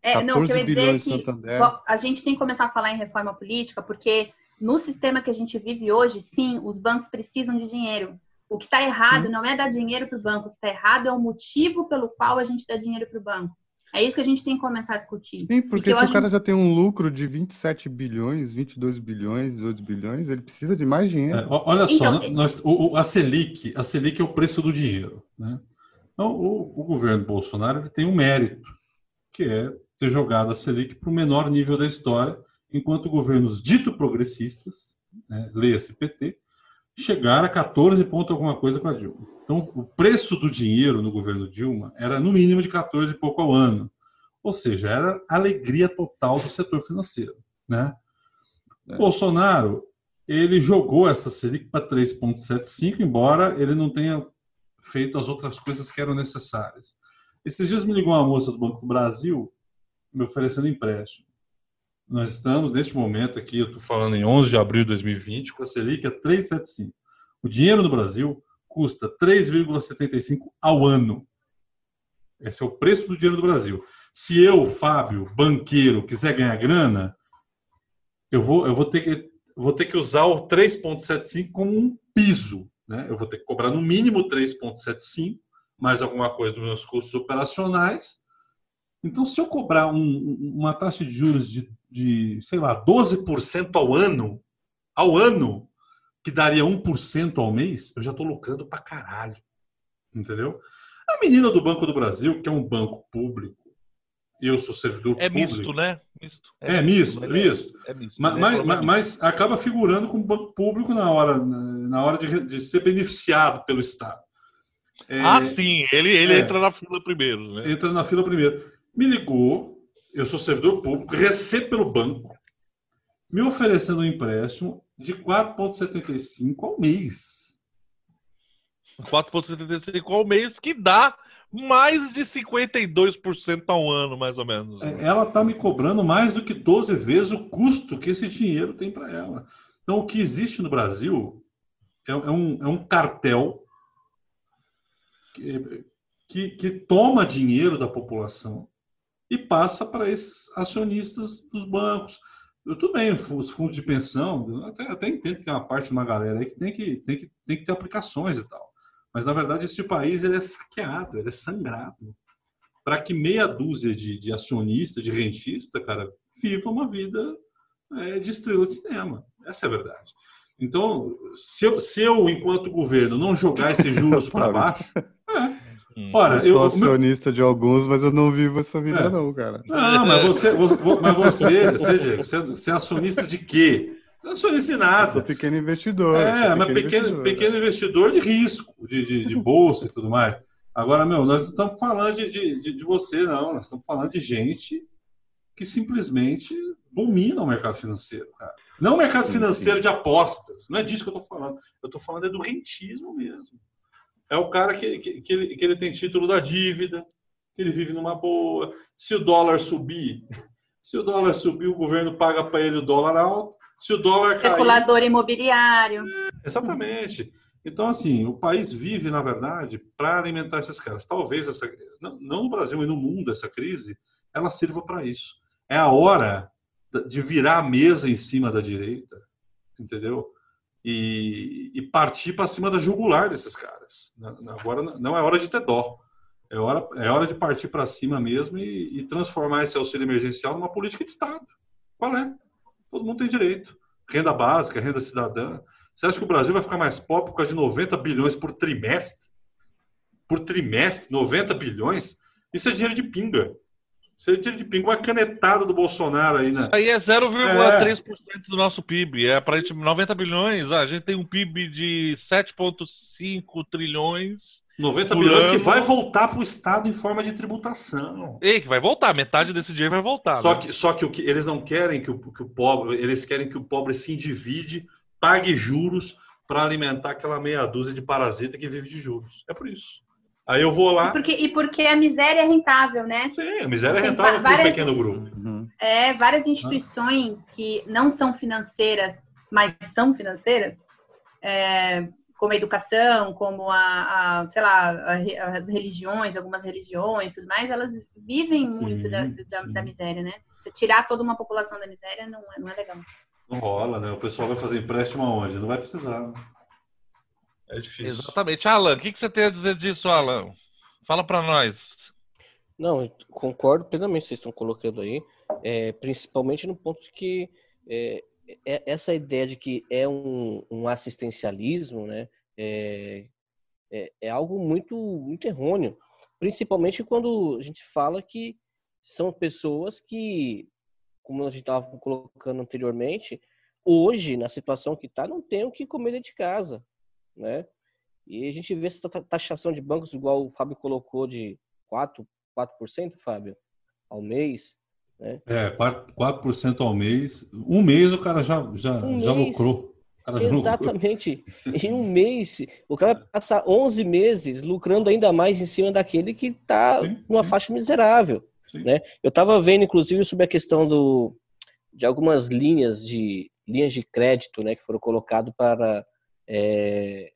É, não, o que eu 14 ia dizer é bilhões que Santander. vo- a gente tem que começar a falar em reforma política, porque no sistema que a gente vive hoje, sim, os bancos precisam de dinheiro. O que está errado não é dar dinheiro para o banco, o que está errado é o motivo pelo qual a gente dá dinheiro para o banco. É isso que a gente tem que começar a discutir. Sim, porque se o acho- cara já tem um lucro de 27 bilhões, 22 bilhões, 18 bilhões, ele precisa de mais dinheiro. É, olha só, Então, nó- nós- o, o- a Selic, a Selic é o preço do dinheiro. Né? Então, o, o governo Bolsonaro ele tem um mérito, que é ter jogado a Selic para o menor nível da história, enquanto governos dito progressistas, né, leia-se PT, chegaram a 14 ponto alguma coisa com a Dilma. Então, o preço do dinheiro no governo Dilma era no mínimo de 14 e pouco ao ano. Ou seja, era alegria total do setor financeiro. Né? É. Bolsonaro, ele jogou essa Selic para 3,75, embora ele não tenha feito as outras coisas que eram necessárias. Esses dias me ligou uma moça do Banco do Brasil me oferecendo empréstimo. Nós estamos, neste momento aqui, eu estou falando em 11 de abril de 2020, com a Selic a 3,75. O dinheiro no Brasil custa 3,75 ao ano. Esse é o preço do dinheiro do Brasil. Se eu, Fábio, banqueiro, quiser ganhar grana, eu vou, eu vou, ter, que, vou ter que usar o 3,75 como um piso. Né? Eu vou ter que cobrar no mínimo 3,75, mais alguma coisa dos meus custos operacionais. Então, se eu cobrar um- uma taxa de juros de, de, sei lá, 12% ao ano, ao ano, que daria 1% ao mês, eu já estou lucrando pra caralho. Entendeu? A menina do Banco do Brasil, que é um banco público, eu sou servidor É público. misto, né? Misto. É misto, mas é misto. É misto. Mas, né? mas, Forma mas- mas acaba figurando como banco público na hora, na hora de, de ser beneficiado pelo Estado. É, Ah, sim, ele, ele é. entra na fila primeiro, né? entra na fila primeiro. Me ligou, eu sou servidor público, recebo pelo banco, me oferecendo um empréstimo de 4,75 ao mês. 4,75 ao mês, que dá mais de 52% ao ano, mais ou menos. É, Ela está me cobrando mais do que 12 vezes o custo que esse dinheiro tem para ela. Então, o que existe no Brasil é, é um, é um cartel que, que, que toma dinheiro da população e passa para esses acionistas dos bancos. Eu, tudo bem, os fundos de pensão, até, até entendo que tem uma parte de uma galera aí que tem que, tem que, tem que ter aplicações e tal. Mas, na verdade, esse país ele é saqueado, ele é sangrado. Para que meia dúzia de, de acionista, de rentista, cara, viva uma vida é, de estrela de cinema. Essa é a verdade. Então, se eu, se eu enquanto governo, não jogar esses juros para (laughs) baixo, é, Hum. Ora, eu sou acionista meu... de alguns, mas eu não vivo essa vida, é. não, cara. Não, mas você, você mas você, você, você é acionista de quê? Não sou ensinado. Eu sou pequeno investidor. É, pequeno mas pequeno investidor, pequeno investidor de risco, de, de, de, bolsa e tudo mais. Agora, meu, nós não estamos falando de, de, de você, não. Nós estamos falando de gente que simplesmente domina o mercado financeiro, cara. Não o mercado financeiro de apostas. Não é disso que eu estou falando. Eu estou falando é do rentismo mesmo. É o cara que, que, que, ele, que ele tem título da dívida, que ele vive numa boa. Se o dólar subir, (laughs) se o dólar subir, o governo paga para ele o dólar alto. Se o dólar cair... Especulador imobiliário. É, exatamente. Então, assim, o país vive, na verdade, para alimentar esses caras. Talvez, essa, não, não no Brasil, mas no mundo, essa crise, ela sirva para isso. É a hora de virar a mesa em cima da direita, entendeu? E, e partir para cima da jugular desses caras. Agora não é hora de ter dó. É hora, é hora de partir para cima mesmo e, e, transformar esse auxílio emergencial numa política de Estado. Qual é? Todo mundo tem direito. Renda básica, renda cidadã. Você acha que o Brasil vai ficar mais pobre por causa de 90 bilhões por trimestre? Por trimestre, 90 bilhões? Isso é dinheiro de pinga. Você tira de pingo uma canetada do Bolsonaro aí, né? Aí é 0,3% é. do nosso PIB. É para 90 bilhões. a gente tem um PIB de 7,5 trilhões. 90 bilhões que vai voltar para o Estado em forma de tributação. E que vai voltar, metade desse dinheiro vai voltar. Só, né? que, só que, o que eles não querem que o, que o pobre, eles querem que o pobre se endivide, pague juros para alimentar aquela meia dúzia de parasita que vive de juros. É por isso. Aí eu vou lá. E porque, e porque a miséria é rentável, né? Sim, a miséria é rentável para um pequeno grupo. Uhum. É, várias instituições que não são financeiras, mas são financeiras, é, como a educação, como a, a sei lá, a, as religiões, algumas religiões tudo mais, elas vivem sim, muito da, da, da, miséria, né? Você tirar toda uma população da miséria não é, não é legal. Não rola, né? O pessoal vai fazer empréstimo aonde? Não vai precisar. É difícil. Exatamente. Alan, o que, você tem a dizer disso, Alan? Fala para nós. Não, concordo plenamente vocês estão colocando aí, é, principalmente no ponto de que é, é, essa ideia de que é um, um assistencialismo, né, é, é, é, algo muito, muito errôneo, principalmente quando a gente fala que são pessoas que, como a gente estava colocando anteriormente, hoje, na situação que está, não tem o que comer dentro de casa né? E a gente vê essa taxação de bancos, igual o Fábio colocou, de 4%, 4% Fábio, ao mês. Né? É, 4%, 4 ao mês. Um mês o cara já, já, um já mês, lucrou. Exatamente. (laughs) em um mês, o cara vai passar 11 meses lucrando ainda mais em cima daquele que está numa faixa miserável. Né? Eu estava vendo, inclusive, sobre a questão do, de algumas linhas de linhas de crédito né, que foram colocadas para é,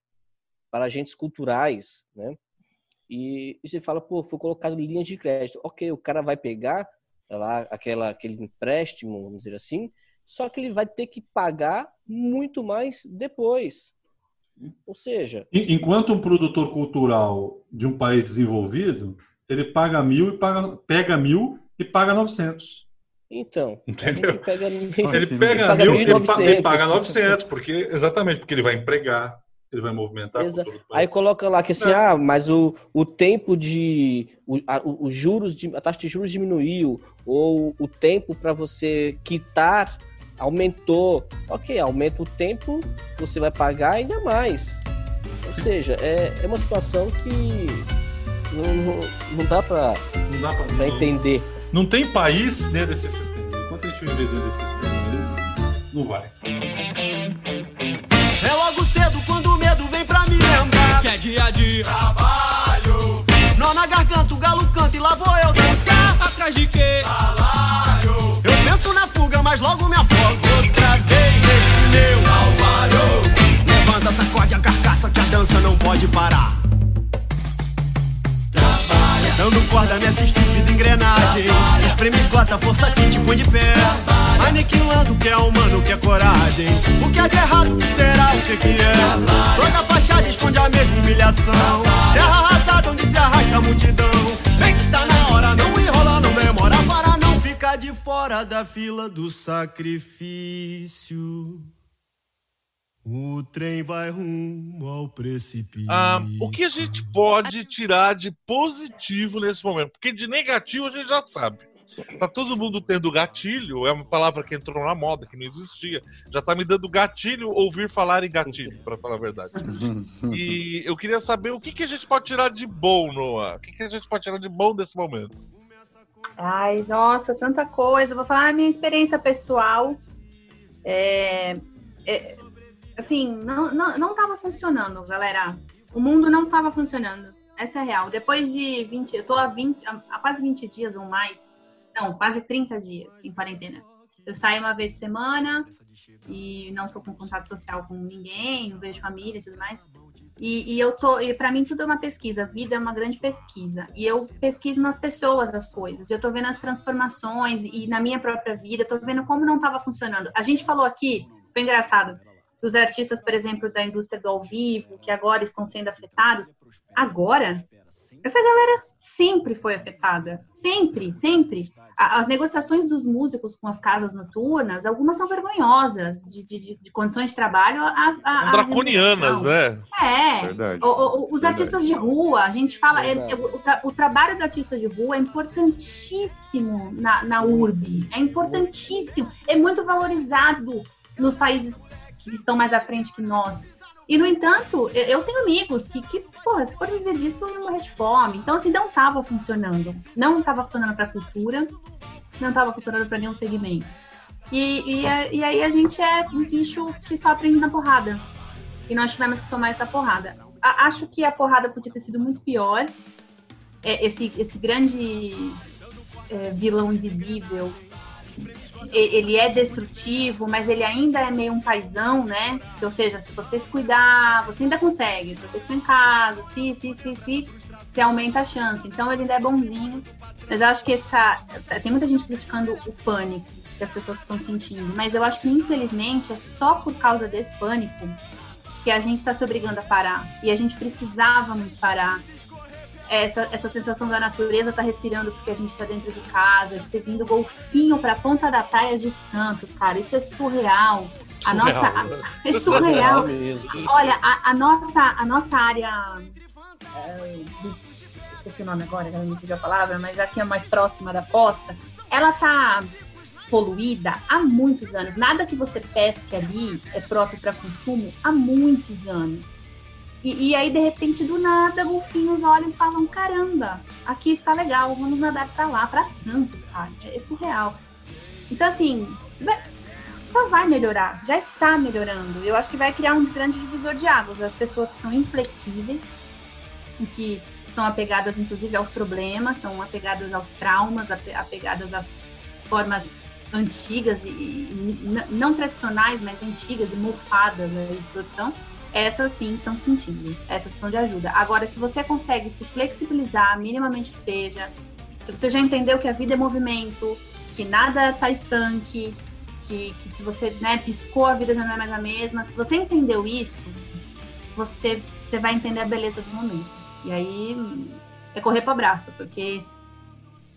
para agentes culturais, né? E, e você fala, pô, foi colocado linhas de crédito. Ok, o cara vai pegar lá aquela, aquele empréstimo, vamos dizer assim, só que ele vai ter que pagar muito mais depois. Ou seja... Enquanto um produtor cultural de um país desenvolvido, ele paga mil e paga, pega mil e paga 900. Então, (laughs) entendeu? Pega, ele pega mil e ele paga 900, porque exatamente porque ele vai empregar, ele vai movimentar. Aí coloca lá que assim, é. ah, mas o, o tempo de o, a, os juros de a taxa de juros diminuiu ou o tempo para você quitar aumentou. OK, aumenta o tempo, você vai pagar ainda mais. Ou seja, é, é uma situação que não, não, não dá para entender. Não tem país dentro desse sistema. Enquanto a gente viver dentro desse sistema, não vai. É logo cedo quando o medo vem pra me lembrar que é dia de trabalho. Nó na garganta, o galo canta e lá vou eu dançar. Atrás de quê? Salário. Eu penso na fuga, mas logo me afogo outra vez nesse meu calvário. Levanta, sacode a carcaça que a dança não pode parar. Dando corda nessa estúpida engrenagem. Espreme, esgota, força que te põe de pé. Aniquilando o que é humano, o que é coragem. O que é de errado, o que será, o que, que é. Toda fachada esconde a mesma humilhação. Terra arrasada onde se arrasta a multidão. Vem que tá na hora, não enrola, não demora. Para não ficar de fora da fila do sacrifício. O trem vai rumo ao precipício. Ah, o que a gente pode tirar de positivo nesse momento? Porque de negativo a gente já sabe. Tá todo mundo tendo gatilho, é uma palavra que entrou na moda, que não existia. Já tá me dando gatilho ouvir falar em gatilho, para falar a verdade. (laughs) E eu queria saber o que, que a gente pode tirar de bom, Noah? O que, que a gente pode tirar de bom desse momento? Ai, nossa, tanta coisa. Vou falar a minha experiência pessoal. É, é, assim, não, não, não tava funcionando, galera. O mundo não tava funcionando. Essa é real. Depois de 20, eu tô há, 20, há quase 20 dias ou mais, não, quase 30 dias em quarentena. Eu saio uma vez por semana e não tô com contato social com ninguém, não vejo família e tudo mais. E, e eu tô, e para mim tudo é uma pesquisa, a vida é uma grande pesquisa. E eu pesquiso nas pessoas as coisas. Eu tô vendo as transformações e na minha própria vida, tô vendo como não estava funcionando. A gente falou aqui, foi engraçado, dos artistas, por exemplo, da indústria do ao vivo, que agora estão sendo afetados. Agora, essa galera sempre foi afetada. Sempre, sempre. As negociações dos músicos com as casas noturnas, algumas são vergonhosas, de, de, de condições de trabalho. A, a, Draconianas, né? É. Verdade. O, o, os Verdade. artistas de rua, a gente fala. É, é, o, o, trabalho do artista de rua é importantíssimo na, na URB. É importantíssimo. É muito valorizado nos países que estão mais à frente que nós. E, no entanto, eu tenho amigos que, que porra, se for viver disso, eu morrer de fome. Então, assim, não estava funcionando. Não estava funcionando para a cultura, não estava funcionando para nenhum segmento. E, e, e, aí a gente é um bicho que só aprende na porrada. E nós tivemos que tomar essa porrada. A, acho que a porrada podia ter sido muito pior. É, esse, esse grande é, vilão invisível ele é destrutivo, mas ele ainda é meio um paizão, né? Ou seja, se você se cuidar, você ainda consegue. Se você ficar em casa, se, se, se, se, você aumenta a chance. Então ele ainda é bonzinho. Mas eu acho que essa. Tem muita gente criticando o pânico que as pessoas estão sentindo. Mas eu acho que, infelizmente, é só por causa desse pânico que a gente está se obrigando a parar. E a gente precisava muito parar essa, essa sensação da natureza tá respirando porque a gente está dentro de casa, de ter vindo golfinho para a ponta da praia de Santos, cara, isso é surreal. A surreal, nossa. Né? A, é surreal. Olha, a, a, nossa, a nossa área. É, esqueci o nome agora, não me pediu a palavra, mas aqui é mais próxima da costa. Ela tá poluída há muitos anos. Nada que você pesque ali é próprio para consumo há muitos anos. E, e, aí, de repente, do nada, golfinhos olham e falam: caramba, aqui está legal, vamos nadar para lá, para Santos, cara. É surreal. Então, assim, só vai melhorar, já está melhorando. Eu acho que vai criar um grande divisor de águas. As pessoas que são inflexíveis, que são apegadas, inclusive, aos problemas, são apegadas aos traumas, apegadas às formas antigas e, e não tradicionais, mas antigas e mofadas né, de produção essas sim estão sentindo, essas estão de ajuda. Agora, se você consegue se flexibilizar, minimamente que seja, se você já entendeu que a vida é movimento, que nada está estanque, que, que, se você né, piscou, a vida já não é mais a mesma, se você entendeu isso, você, você vai entender a beleza do momento. E aí é correr para o abraço, porque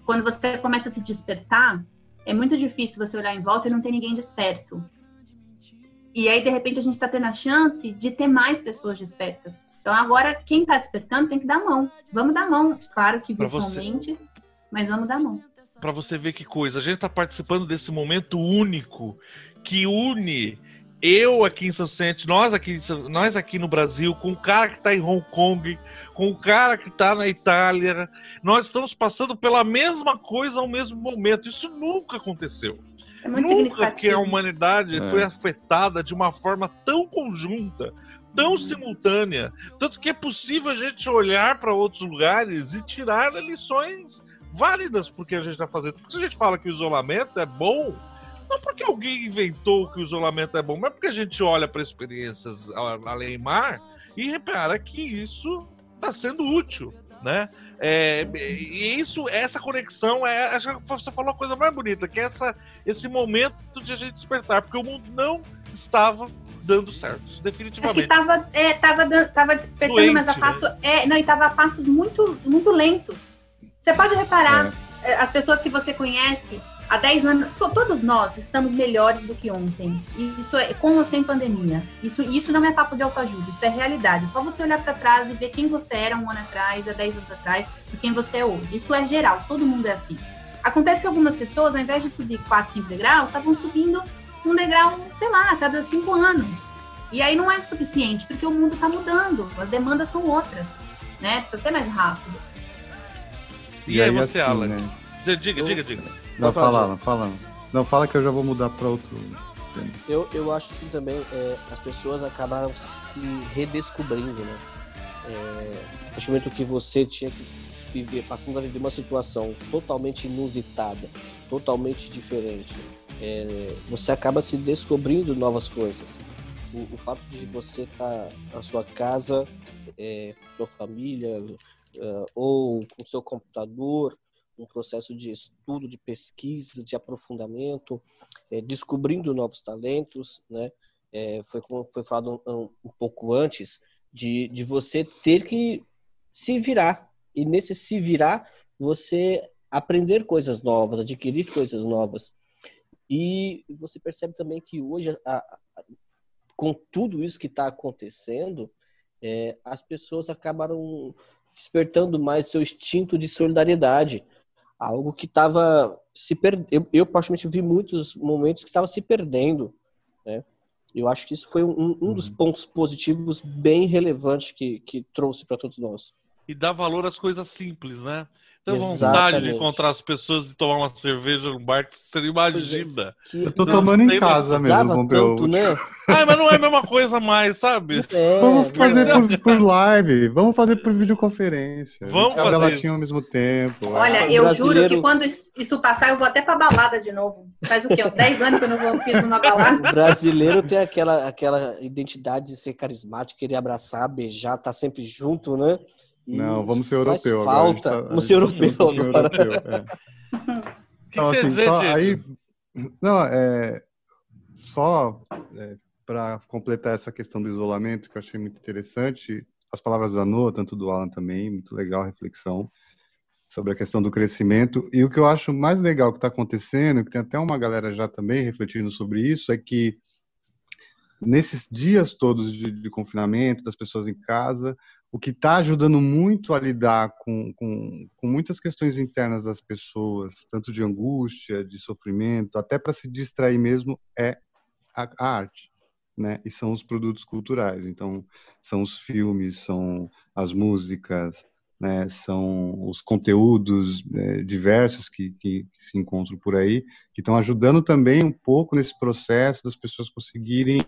quando você começa a se despertar, é muito difícil você olhar em volta e não ter ninguém desperto. E aí, de repente, a gente está tendo a chance de ter mais pessoas despertas. Então, agora, quem está despertando tem que dar mão. Vamos dar mão. Claro que virtualmente, você... mas vamos dar mão. Para você ver que coisa. A gente está participando desse momento único que une eu aqui em São Vicente, nós aqui, nós aqui no Brasil, com o cara que está em Hong Kong, com o cara que está na Itália. Nós estamos passando pela mesma coisa ao mesmo momento. Isso nunca aconteceu. É Nunca que a humanidade é. foi afetada de uma forma tão conjunta, tão uhum. simultânea. Tanto que é possível a gente olhar para outros lugares e tirar lições válidas porque a gente está fazendo. Porque se a gente fala que o isolamento é bom, não porque alguém inventou que o isolamento é bom, mas porque a gente olha para experiências além mar e repara que isso está sendo útil, né? É, e isso, essa conexão, é, acho que você falou a coisa mais bonita, que é essa, esse momento de a gente despertar, porque o mundo não estava dando certo, definitivamente. Acho que tava, é, tava, tava despertando, Doente, mas a passo, né? é, não, e tava a passos muito, muito lentos. Você pode reparar, é. as pessoas que você conhece, há 10 anos, todos nós estamos melhores do que ontem. Isso é com ou sem pandemia. Isso, isso não é papo de autoajuda, isso é realidade. Só você olhar para trás e ver quem você era um ano atrás, há 10 anos atrás, e quem você é hoje. Isso é geral, todo mundo é assim. Acontece que algumas pessoas, ao invés de subir 4, 5 degraus, estavam subindo um degrau, sei lá, a cada 5 anos. E aí não é suficiente, porque o mundo está mudando, as demandas são outras, né? Precisa ser mais rápido. E, e aí, você, assim, Alan? Né? Diga, diga, diga. Não, fala, não, fala. Não, fala que eu já vou mudar para outro. Eu, eu acho assim também, é, as pessoas acabaram se redescobrindo, né? É, a partir do momento que você tinha que viver, passando a viver uma situação totalmente inusitada, totalmente diferente, é, você acaba se descobrindo novas coisas. O, o fato de você estar tá na sua casa, é, com sua família, uh, ou com seu computador, um processo de estudo, de pesquisa, de aprofundamento, é, descobrindo novos talentos, né? É, foi como foi falado um, um, pouco antes de, de você ter que se virar e nesse se virar você aprender coisas novas, adquirir coisas novas e você percebe também que hoje a, a, com tudo isso que está acontecendo, é, as pessoas acabaram despertando mais seu instinto de solidariedade. Algo que estava se perdendo. Eu, eu, particularmente, vi muitos momentos que estava se perdendo. Né? Eu acho que isso foi um, um dos uhum. pontos positivos bem relevantes que, que trouxe para todos nós. E dá valor às coisas simples, né? Tenho vontade de encontrar as pessoas e tomar uma cerveja no bar que você imagina. Que... Eu tô tomando em casa mesmo, comprou. Tanto, né? (laughs) Ah, mas não é a mesma coisa mais, sabe? É, Vamos fazer por, por, live, vamos fazer por videoconferência. Vamos fazer. latinha ao mesmo tempo. Olha, é. eu brasileiro... juro que quando isso passar, eu vou até pra balada de novo. Faz o quê? Uns 10 anos que eu não vou fiz numa balada. O brasileiro tem aquela, aquela identidade de ser carismático, querer abraçar, beijar, tá sempre junto, né? Não, vamos ser europeu agora. Falta. Tá, vamos ser europeu agora. Europeu, é. (laughs) então, assim, só aí. Não, é. Só é, para completar essa questão do isolamento, que eu achei muito interessante, as palavras da Noa, tanto do Alan também, muito legal a reflexão sobre a questão do crescimento. E o que eu acho mais legal que está acontecendo, que tem até uma galera já também refletindo sobre isso, é que nesses dias todos de, de confinamento, das pessoas em casa, o que está ajudando muito a lidar com, com, com, muitas questões internas das pessoas, tanto de angústia, de sofrimento, até para se distrair mesmo, é a, a, arte, né? E são os produtos culturais. Então, são os filmes, são as músicas, né? São os conteúdos né, diversos que, que, que se encontram por aí, que estão ajudando também um pouco nesse processo das pessoas conseguirem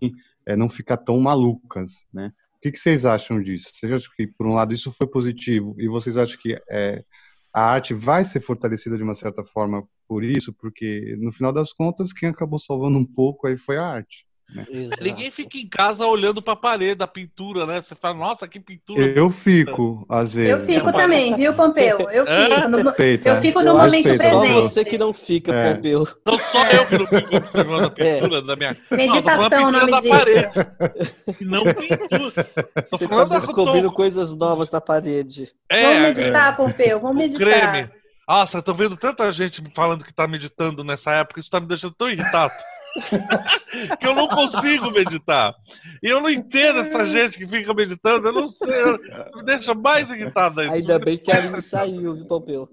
é, não ficar tão malucas, né? Que, que vocês acham disso? Vocês acham que, por um lado, isso foi positivo e vocês acham que é, a arte vai ser fortalecida de uma certa forma por isso? Porque, no final das contas, quem acabou salvando um pouco aí foi a arte. Né? Ninguém fica em casa olhando para a parede da pintura, né? Você fala, nossa, que pintura. Eu fico, às vezes. Eu fico também, viu, Pompeu? Eu fico. No, Respeita, eu fico no eu momento presente. Só você que não fica, é. Pompeu. Não só eu que não fico observando a (laughs) pintura é. da minha. Meditação, o nome disso. Não pintura. Você está descobrindo tô... coisas novas na parede. É, Vamos meditar, é. Pompeu, vamos meditar. Creme. Nossa, eu tô vendo tanta gente falando que tá meditando nessa época, isso tá me deixando tão irritado. Que eu não consigo meditar. E eu não entendo essa gente que fica meditando, eu não sei, me deixa mais irritada. Ainda bem que a Aline saiu, viu, Pompeu?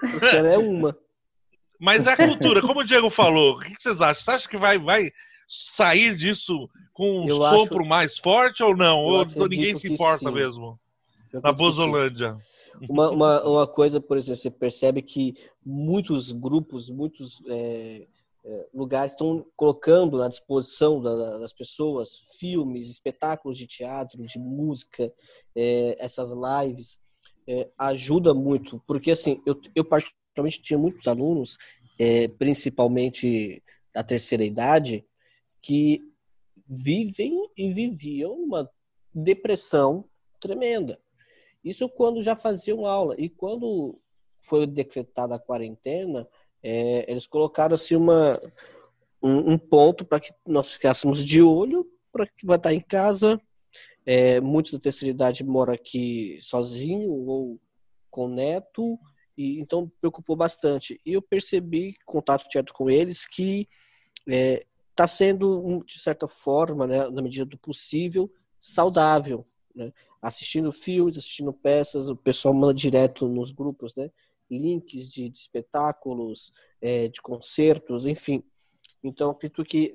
Porque ela é uma. Mas é a cultura, como o Diego falou, o que vocês acham? Você acha que vai, vai sair disso com um eu sopro acho... mais forte ou não? ou ninguém se importa mesmo? Na Bozolândia. Uma, uma, uma, coisa, por exemplo, você percebe que muitos grupos, muitos é, é, lugares estão colocando à disposição da, das pessoas filmes, espetáculos de teatro, de música, é, essas lives, é, ajuda muito, porque assim, eu, eu particularmente tinha muitos alunos, é, principalmente da terceira idade, que vivem e viviam uma depressão tremenda. Isso quando já faziam aula. E quando foi decretada a quarentena, é, eles colocaram assim uma, um, um ponto para que nós ficássemos de olho para que vai estar em casa. É, muitos da terceira idade moram aqui sozinho ou com neto, e então preocupou bastante. E eu percebi, contato direto com eles, que está é, tá sendo, de certa forma, né, na medida do possível, saudável. Né? Assistindo filmes, assistindo peças, o pessoal manda direto nos grupos, né? Links de, de espetáculos, é, de concertos, enfim. Então, acredito que,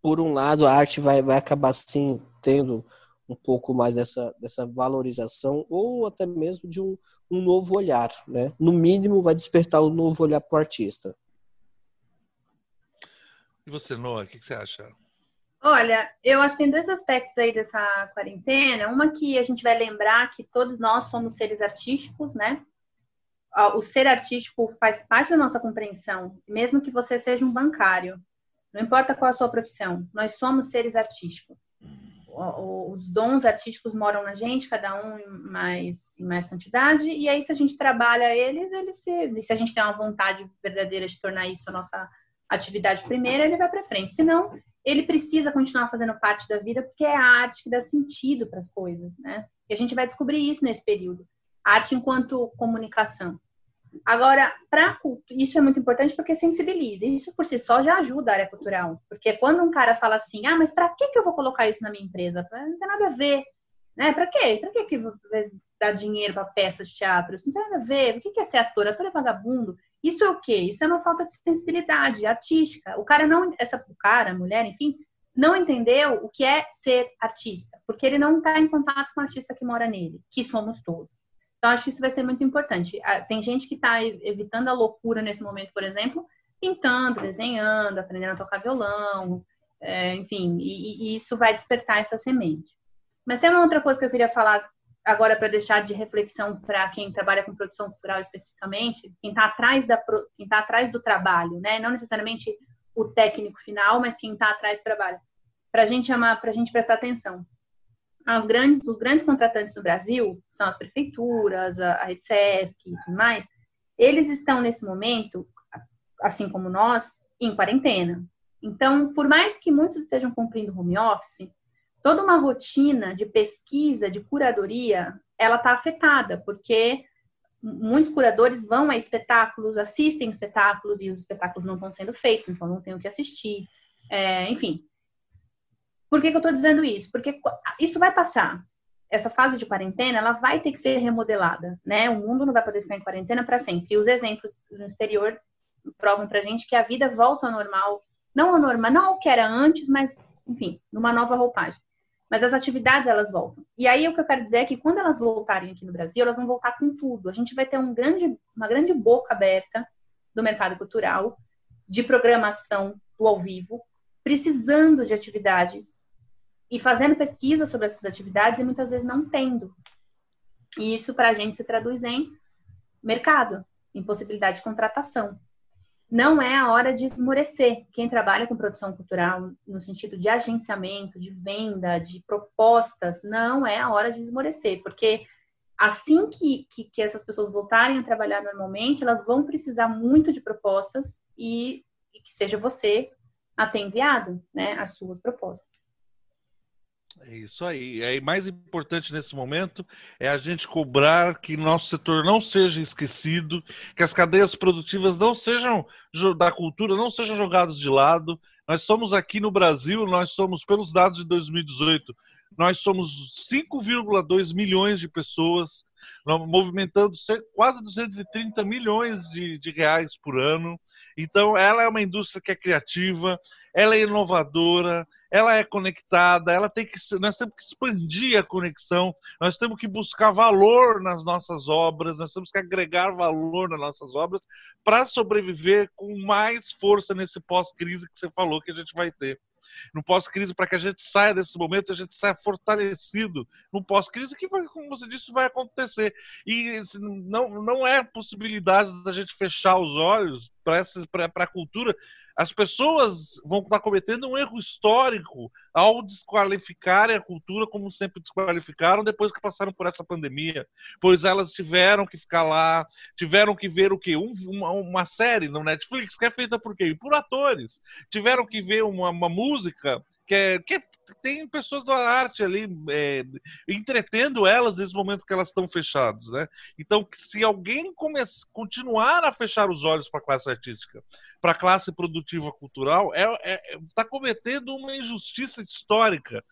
por um lado, a arte vai, vai acabar, sim, tendo um pouco mais dessa, dessa valorização ou até mesmo de um, um novo olhar, né? No mínimo, vai despertar um novo olhar para o artista. E você, Noah, o que, que você acha? Olha, eu acho que tem dois aspectos aí dessa quarentena. Uma que a gente vai lembrar que todos nós somos seres artísticos, né? O ser artístico faz parte da nossa compreensão, mesmo que você seja um bancário. Não importa qual a sua profissão, nós somos seres artísticos. Os dons artísticos moram na gente, cada um em mais, em mais quantidade, e aí se a gente trabalha eles, eles se, se a gente tem uma vontade verdadeira de tornar isso a nossa atividade primeira, ele vai para frente. Senão, ele precisa continuar fazendo parte da vida, porque é a arte que dá sentido para as coisas, né? E a gente vai descobrir isso nesse período. arte enquanto comunicação. Agora, para isso é muito importante porque sensibiliza. Isso por si só já ajuda a área cultural. Porque quando um cara fala assim, ah, mas para que, que eu vou colocar isso na minha empresa? Não tem nada a ver. Né? Para quê? Para que, que dar dinheiro para peça de teatro? Isso não tem nada a ver. O que é ser ator? Ator é vagabundo. Isso é o quê? Isso é uma falta de sensibilidade artística. O cara não, essa, o cara, mulher, enfim, não entendeu o que é ser artista, porque ele não está em contato com o artista que mora nele, que somos todos. Então, acho que isso vai ser muito importante. Ah, tem gente que está evitando a loucura nesse momento, por exemplo, pintando, desenhando, aprendendo a tocar violão, é, enfim, e, e, isso vai despertar essa semente. Mas tem uma outra coisa que eu queria falar agora para deixar de reflexão para quem trabalha com produção cultural especificamente, quem está atrás da quem tá atrás do trabalho, né? Não necessariamente o técnico final, mas quem está atrás do trabalho. Para gente para gente prestar atenção as grandes, os grandes contratantes no Brasil, são as prefeituras, a, a e tudo mais, eles estão nesse momento, assim como nós, em quarentena. Então, por mais que muitos estejam cumprindo home office, toda uma rotina de pesquisa, de curadoria, ela está afetada, porque muitos curadores vão a espetáculos, assistem espetáculos e os espetáculos não estão sendo feitos, então não tem o que assistir. É, enfim, por que, que eu estou dizendo isso? Porque isso vai passar. Essa fase de quarentena, ela vai ter que ser remodelada, né? O mundo não vai poder ficar em quarentena para sempre. E os exemplos no exterior provam para gente que a vida volta ao normal, não ao normal, não ao que era antes, mas, enfim, numa nova roupagem. Mas as atividades, elas voltam. E aí, o que eu quero dizer é que quando elas voltarem aqui no Brasil, elas vão voltar com tudo. A gente vai ter um grande, uma grande boca aberta do mercado cultural, de programação do ao vivo, precisando de atividades e fazendo pesquisa sobre essas atividades e muitas vezes não tendo. E isso para a gente se traduz em mercado, em possibilidade de contratação. Não é a hora de esmorecer. Quem trabalha com produção cultural no sentido de agenciamento, de venda, de propostas, não é a hora de esmorecer, porque assim que, que, que essas pessoas voltarem a trabalhar normalmente, elas vão precisar muito de propostas e, e que seja você a ter enviado né, as suas propostas. É isso aí. É, e mais importante nesse momento é a gente cobrar que nosso setor não seja esquecido, que as cadeias produtivas não sejam da cultura não sejam jogadas de lado. Nós somos aqui no Brasil, nós somos pelos dados de 2018, nós somos 5,2 milhões de pessoas, movimentando quase 230 milhões de, de reais por ano. Então, ela é uma indústria que é criativa, ela é inovadora, ela é conectada, ela tem que nós temos que expandir a conexão, nós temos que buscar valor nas nossas obras, nós temos que agregar valor nas nossas obras para sobreviver com mais força nesse pós-crise que você falou que a gente vai ter. No pós-crise, para que a gente saia desse momento, a gente saia fortalecido no pós-crise, que, como você disse, vai acontecer. E não, não é possibilidade da gente fechar os olhos para a cultura as pessoas vão estar cometendo um erro histórico ao desqualificarem a cultura como sempre desqualificaram depois que passaram por essa pandemia, pois elas tiveram que ficar lá, tiveram que ver o quê? Um, uma, uma, série no Netflix que é feita por quê? Por atores. Tiveram que ver uma, uma música que é, que é tem pessoas da arte ali é, entretendo elas nesse momento que elas estão fechadas, né? Então, se alguém começar, continuar a fechar os olhos para a classe artística, para a classe produtiva cultural, está é, cometendo uma injustiça histórica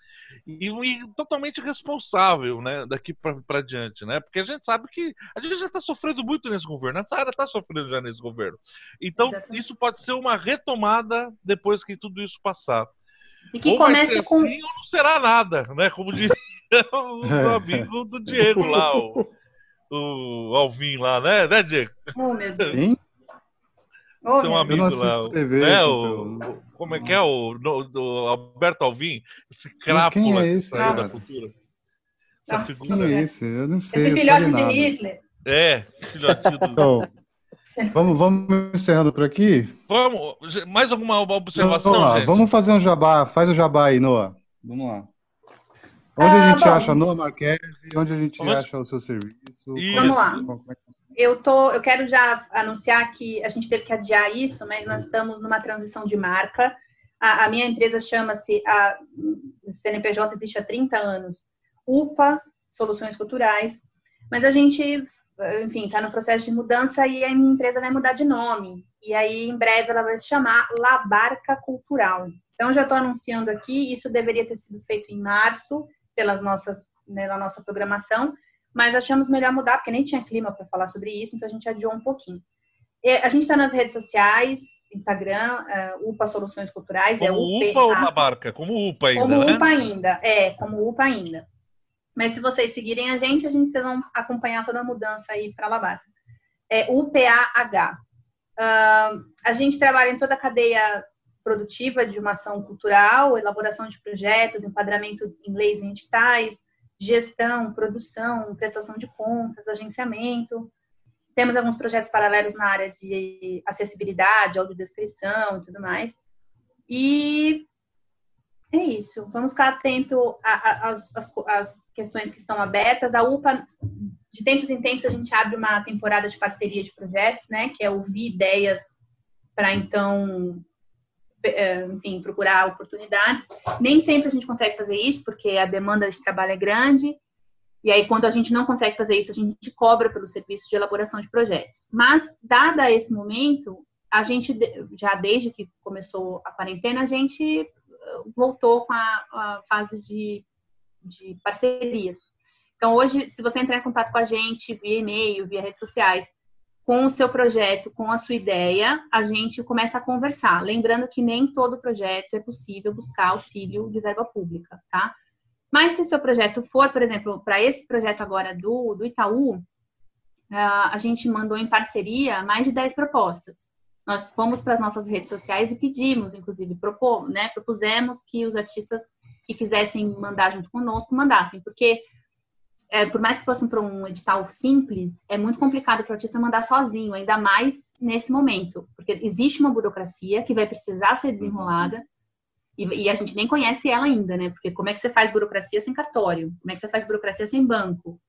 e, e totalmente responsável, né? Daqui para diante, né? Porque a gente sabe que a gente já está sofrendo muito nesse governo, essa área está sofrendo já nesse governo. Então, Exatamente. isso pode ser uma retomada depois que tudo isso passar. E que ou comece com. Assim, ou não será nada, né? Como diria (laughs) o é. amigo do Diego lá, o, o Alvin lá, né, né, Diego? Oh, meu Deus. Sim? Oh, Tem um amigo lá, TV, né, o, o, como é que é o do, Alberto Alvim, esse crápula é esse, que saiu da cultura. Essa figura. Quem é esse? Eu não sei. Esse filhote de Hitler. É, filhote do. Vamos, vamos encerrando por aqui? Vamos. Mais alguma observação? Noah, vamos fazer um jabá. Faz o jabá aí, Noah. Vamos lá. Onde ah, a gente bom. acha Noah Marques e onde a gente vamos... acha o seu serviço? Vamos lá. É eu, tô, eu quero já anunciar que a gente teve que adiar isso, mas nós estamos numa transição de marca. A, a minha empresa chama-se, a CNPJ existe há 30 anos, UPA Soluções Culturais, mas a gente enfim, está no processo de mudança e a minha empresa vai mudar de nome. E aí, em breve, ela vai se chamar Labarca Cultural. Então, já estou anunciando aqui, isso deveria ter sido feito em março, pelas nossas, pela nossa programação, mas achamos melhor mudar, porque nem tinha clima para falar sobre isso, então a gente adiou um pouquinho. A gente está nas redes sociais, Instagram, uh, UPA Soluções Culturais. É como é UPA, UPA ou Labarca? Como UPA ainda, Como né? UPA ainda, é, como UPA ainda. Mas se vocês seguirem a gente, a gente vocês vão acompanhar toda a mudança aí para lavar. É UPAH. Uh, a gente trabalha em toda a cadeia produtiva de uma ação cultural, elaboração de projetos, enquadramento em leis e editais, gestão, produção, prestação de contas, agenciamento. Temos alguns projetos paralelos na área de acessibilidade, audiodescrição e tudo mais. E é isso. Vamos ficar atento às, questões que estão abertas. A UPA, de tempos em tempos, a gente abre uma temporada de parceria de projetos, né? Que é ouvir ideias para então, é, enfim, procurar oportunidades. Nem sempre a gente consegue fazer isso, porque a demanda de trabalho é grande. E aí, quando a gente não consegue fazer isso, a gente cobra pelo serviço de elaboração de projetos. Mas, dada esse momento, a gente, já desde que começou a quarentena, a gente voltou com a, a fase de, de parcerias. Então, hoje, se você entrar em contato com a gente via e-mail, via redes sociais, com o seu projeto, com a sua ideia, a gente começa a conversar. Lembrando que nem todo projeto é possível buscar auxílio de verba pública, tá? Mas se o seu projeto for, por exemplo, para esse projeto agora do, do Itaú, a gente mandou em parceria mais de 10 propostas. Nós fomos para as nossas redes sociais e pedimos, inclusive, propor, né, propusemos que os artistas que quisessem mandar junto conosco mandassem, porque é, por mais que fosse para um edital simples, é muito complicado para o artista mandar sozinho, ainda mais nesse momento, porque existe uma burocracia que vai precisar ser desenrolada e, e, a gente nem conhece ela ainda, né? Porque como é que você faz burocracia sem cartório? Como é que você faz burocracia sem banco?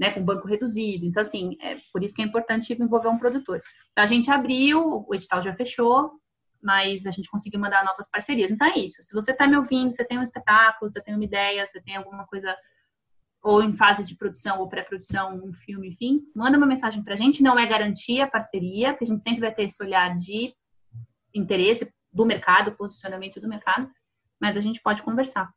Né, com banco reduzido. Então, assim, é por isso que é importante envolver um produtor. Então, a gente abriu, o edital já fechou, mas a gente conseguiu mandar novas parcerias. Então, é isso. Se você está me ouvindo, você tem um espetáculo, você tem uma ideia, você tem alguma coisa ou em fase de produção ou pré-produção, um filme, enfim, manda uma mensagem para a gente. Não é garantia parceria, porque a gente sempre vai ter esse olhar de interesse do mercado, posicionamento do mercado, mas a gente pode conversar.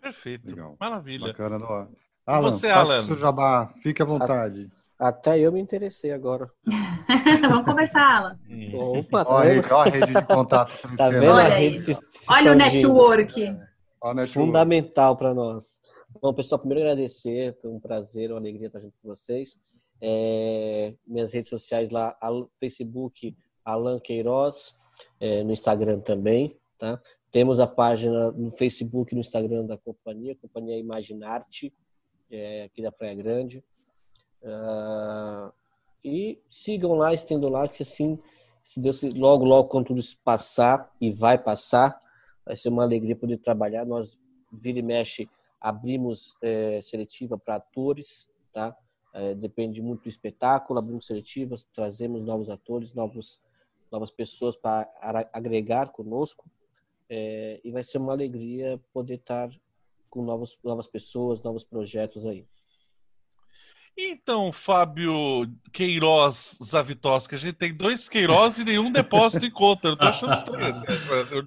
Perfeito. Legal. Maravilha. Bacana, Noah. Alan, você, Alan? seu jabá, fique à vontade. Até eu me interessei agora. (laughs) Vamos conversar, Alan. Opa, tá olha, a rede de contato. (laughs) tá vendo olha a rede se, se Olha o network. É fundamental para nós. Bom, pessoal, primeiro agradecer, foi um prazer, uma alegria estar junto com vocês. É, minhas redes sociais lá, Facebook, Alan Queiroz, é, no Instagram também, tá? Temos a página no Facebook e no Instagram da companhia, Companhia Imaginarte, é, aqui da Praia Grande. Uh, e sigam lá, estendam lá, que assim, se Deus logo, logo, quando tudo isso passar, e vai passar, vai ser uma alegria poder trabalhar. Nós, vira e mexe, abrimos é, seletiva para atores, tá? É, depende muito do espetáculo, abrimos seletivas, trazemos novos atores, novos, novas pessoas para agregar conosco. É, e vai ser uma alegria poder estar com novos, novas pessoas, novos projetos aí. Então, Fábio Queiroz Zavitoski, a gente tem dois Queiroz e nenhum depósito em conta. Eu tô achando (laughs) estranho.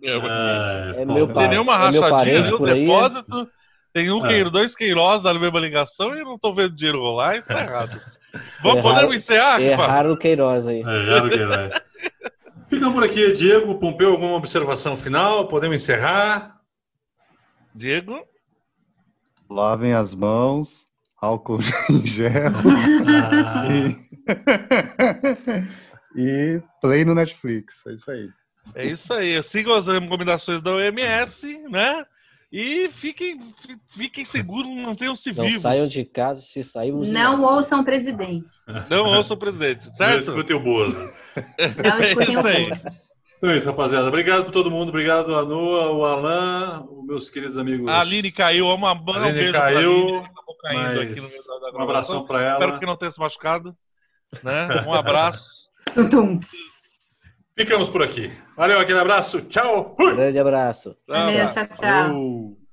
É, é meu, tem nenhuma é rachadinha, nenhum depósito. Tem um É. Queiroz, dois Queiroz na mesma ligação e eu não tô vendo dinheiro rolar, isso tá errado. Vamos, podemos encerrar? Erraram o Queiroz aí. É, o que era. Ficamos por aqui, Diego, Pompeu, alguma observação final? Podemos encerrar? Diego? Lavem as mãos, álcool (laughs) em gel e... (laughs) e play no Netflix. É isso aí. É isso aí. Sigam as recomendações da OMS, né? E fiquem, fi- fiquem seguros, mantenham-se Não vivos. saiam de casa se saímos de Não ouçam o presidente. Não ouçam o presidente, Não certo? escutem o Bozo. (laughs) Não escutem É o povo. Então é isso, rapaziada. Obrigado por todo mundo. Obrigado, a Noa, o Alan, os meus queridos amigos. A Aline caiu, uma manda um Aline beijo pra caiu, Aline, caindo mas aqui no meio da, da Um abração para ela. Espero que não tenha se machucado. Né? Um abraço. (laughs) Ficamos por aqui. Valeu, aquele abraço. Tchau. Fui. Grande abraço. Tchau. Valeu, tchau, tchau.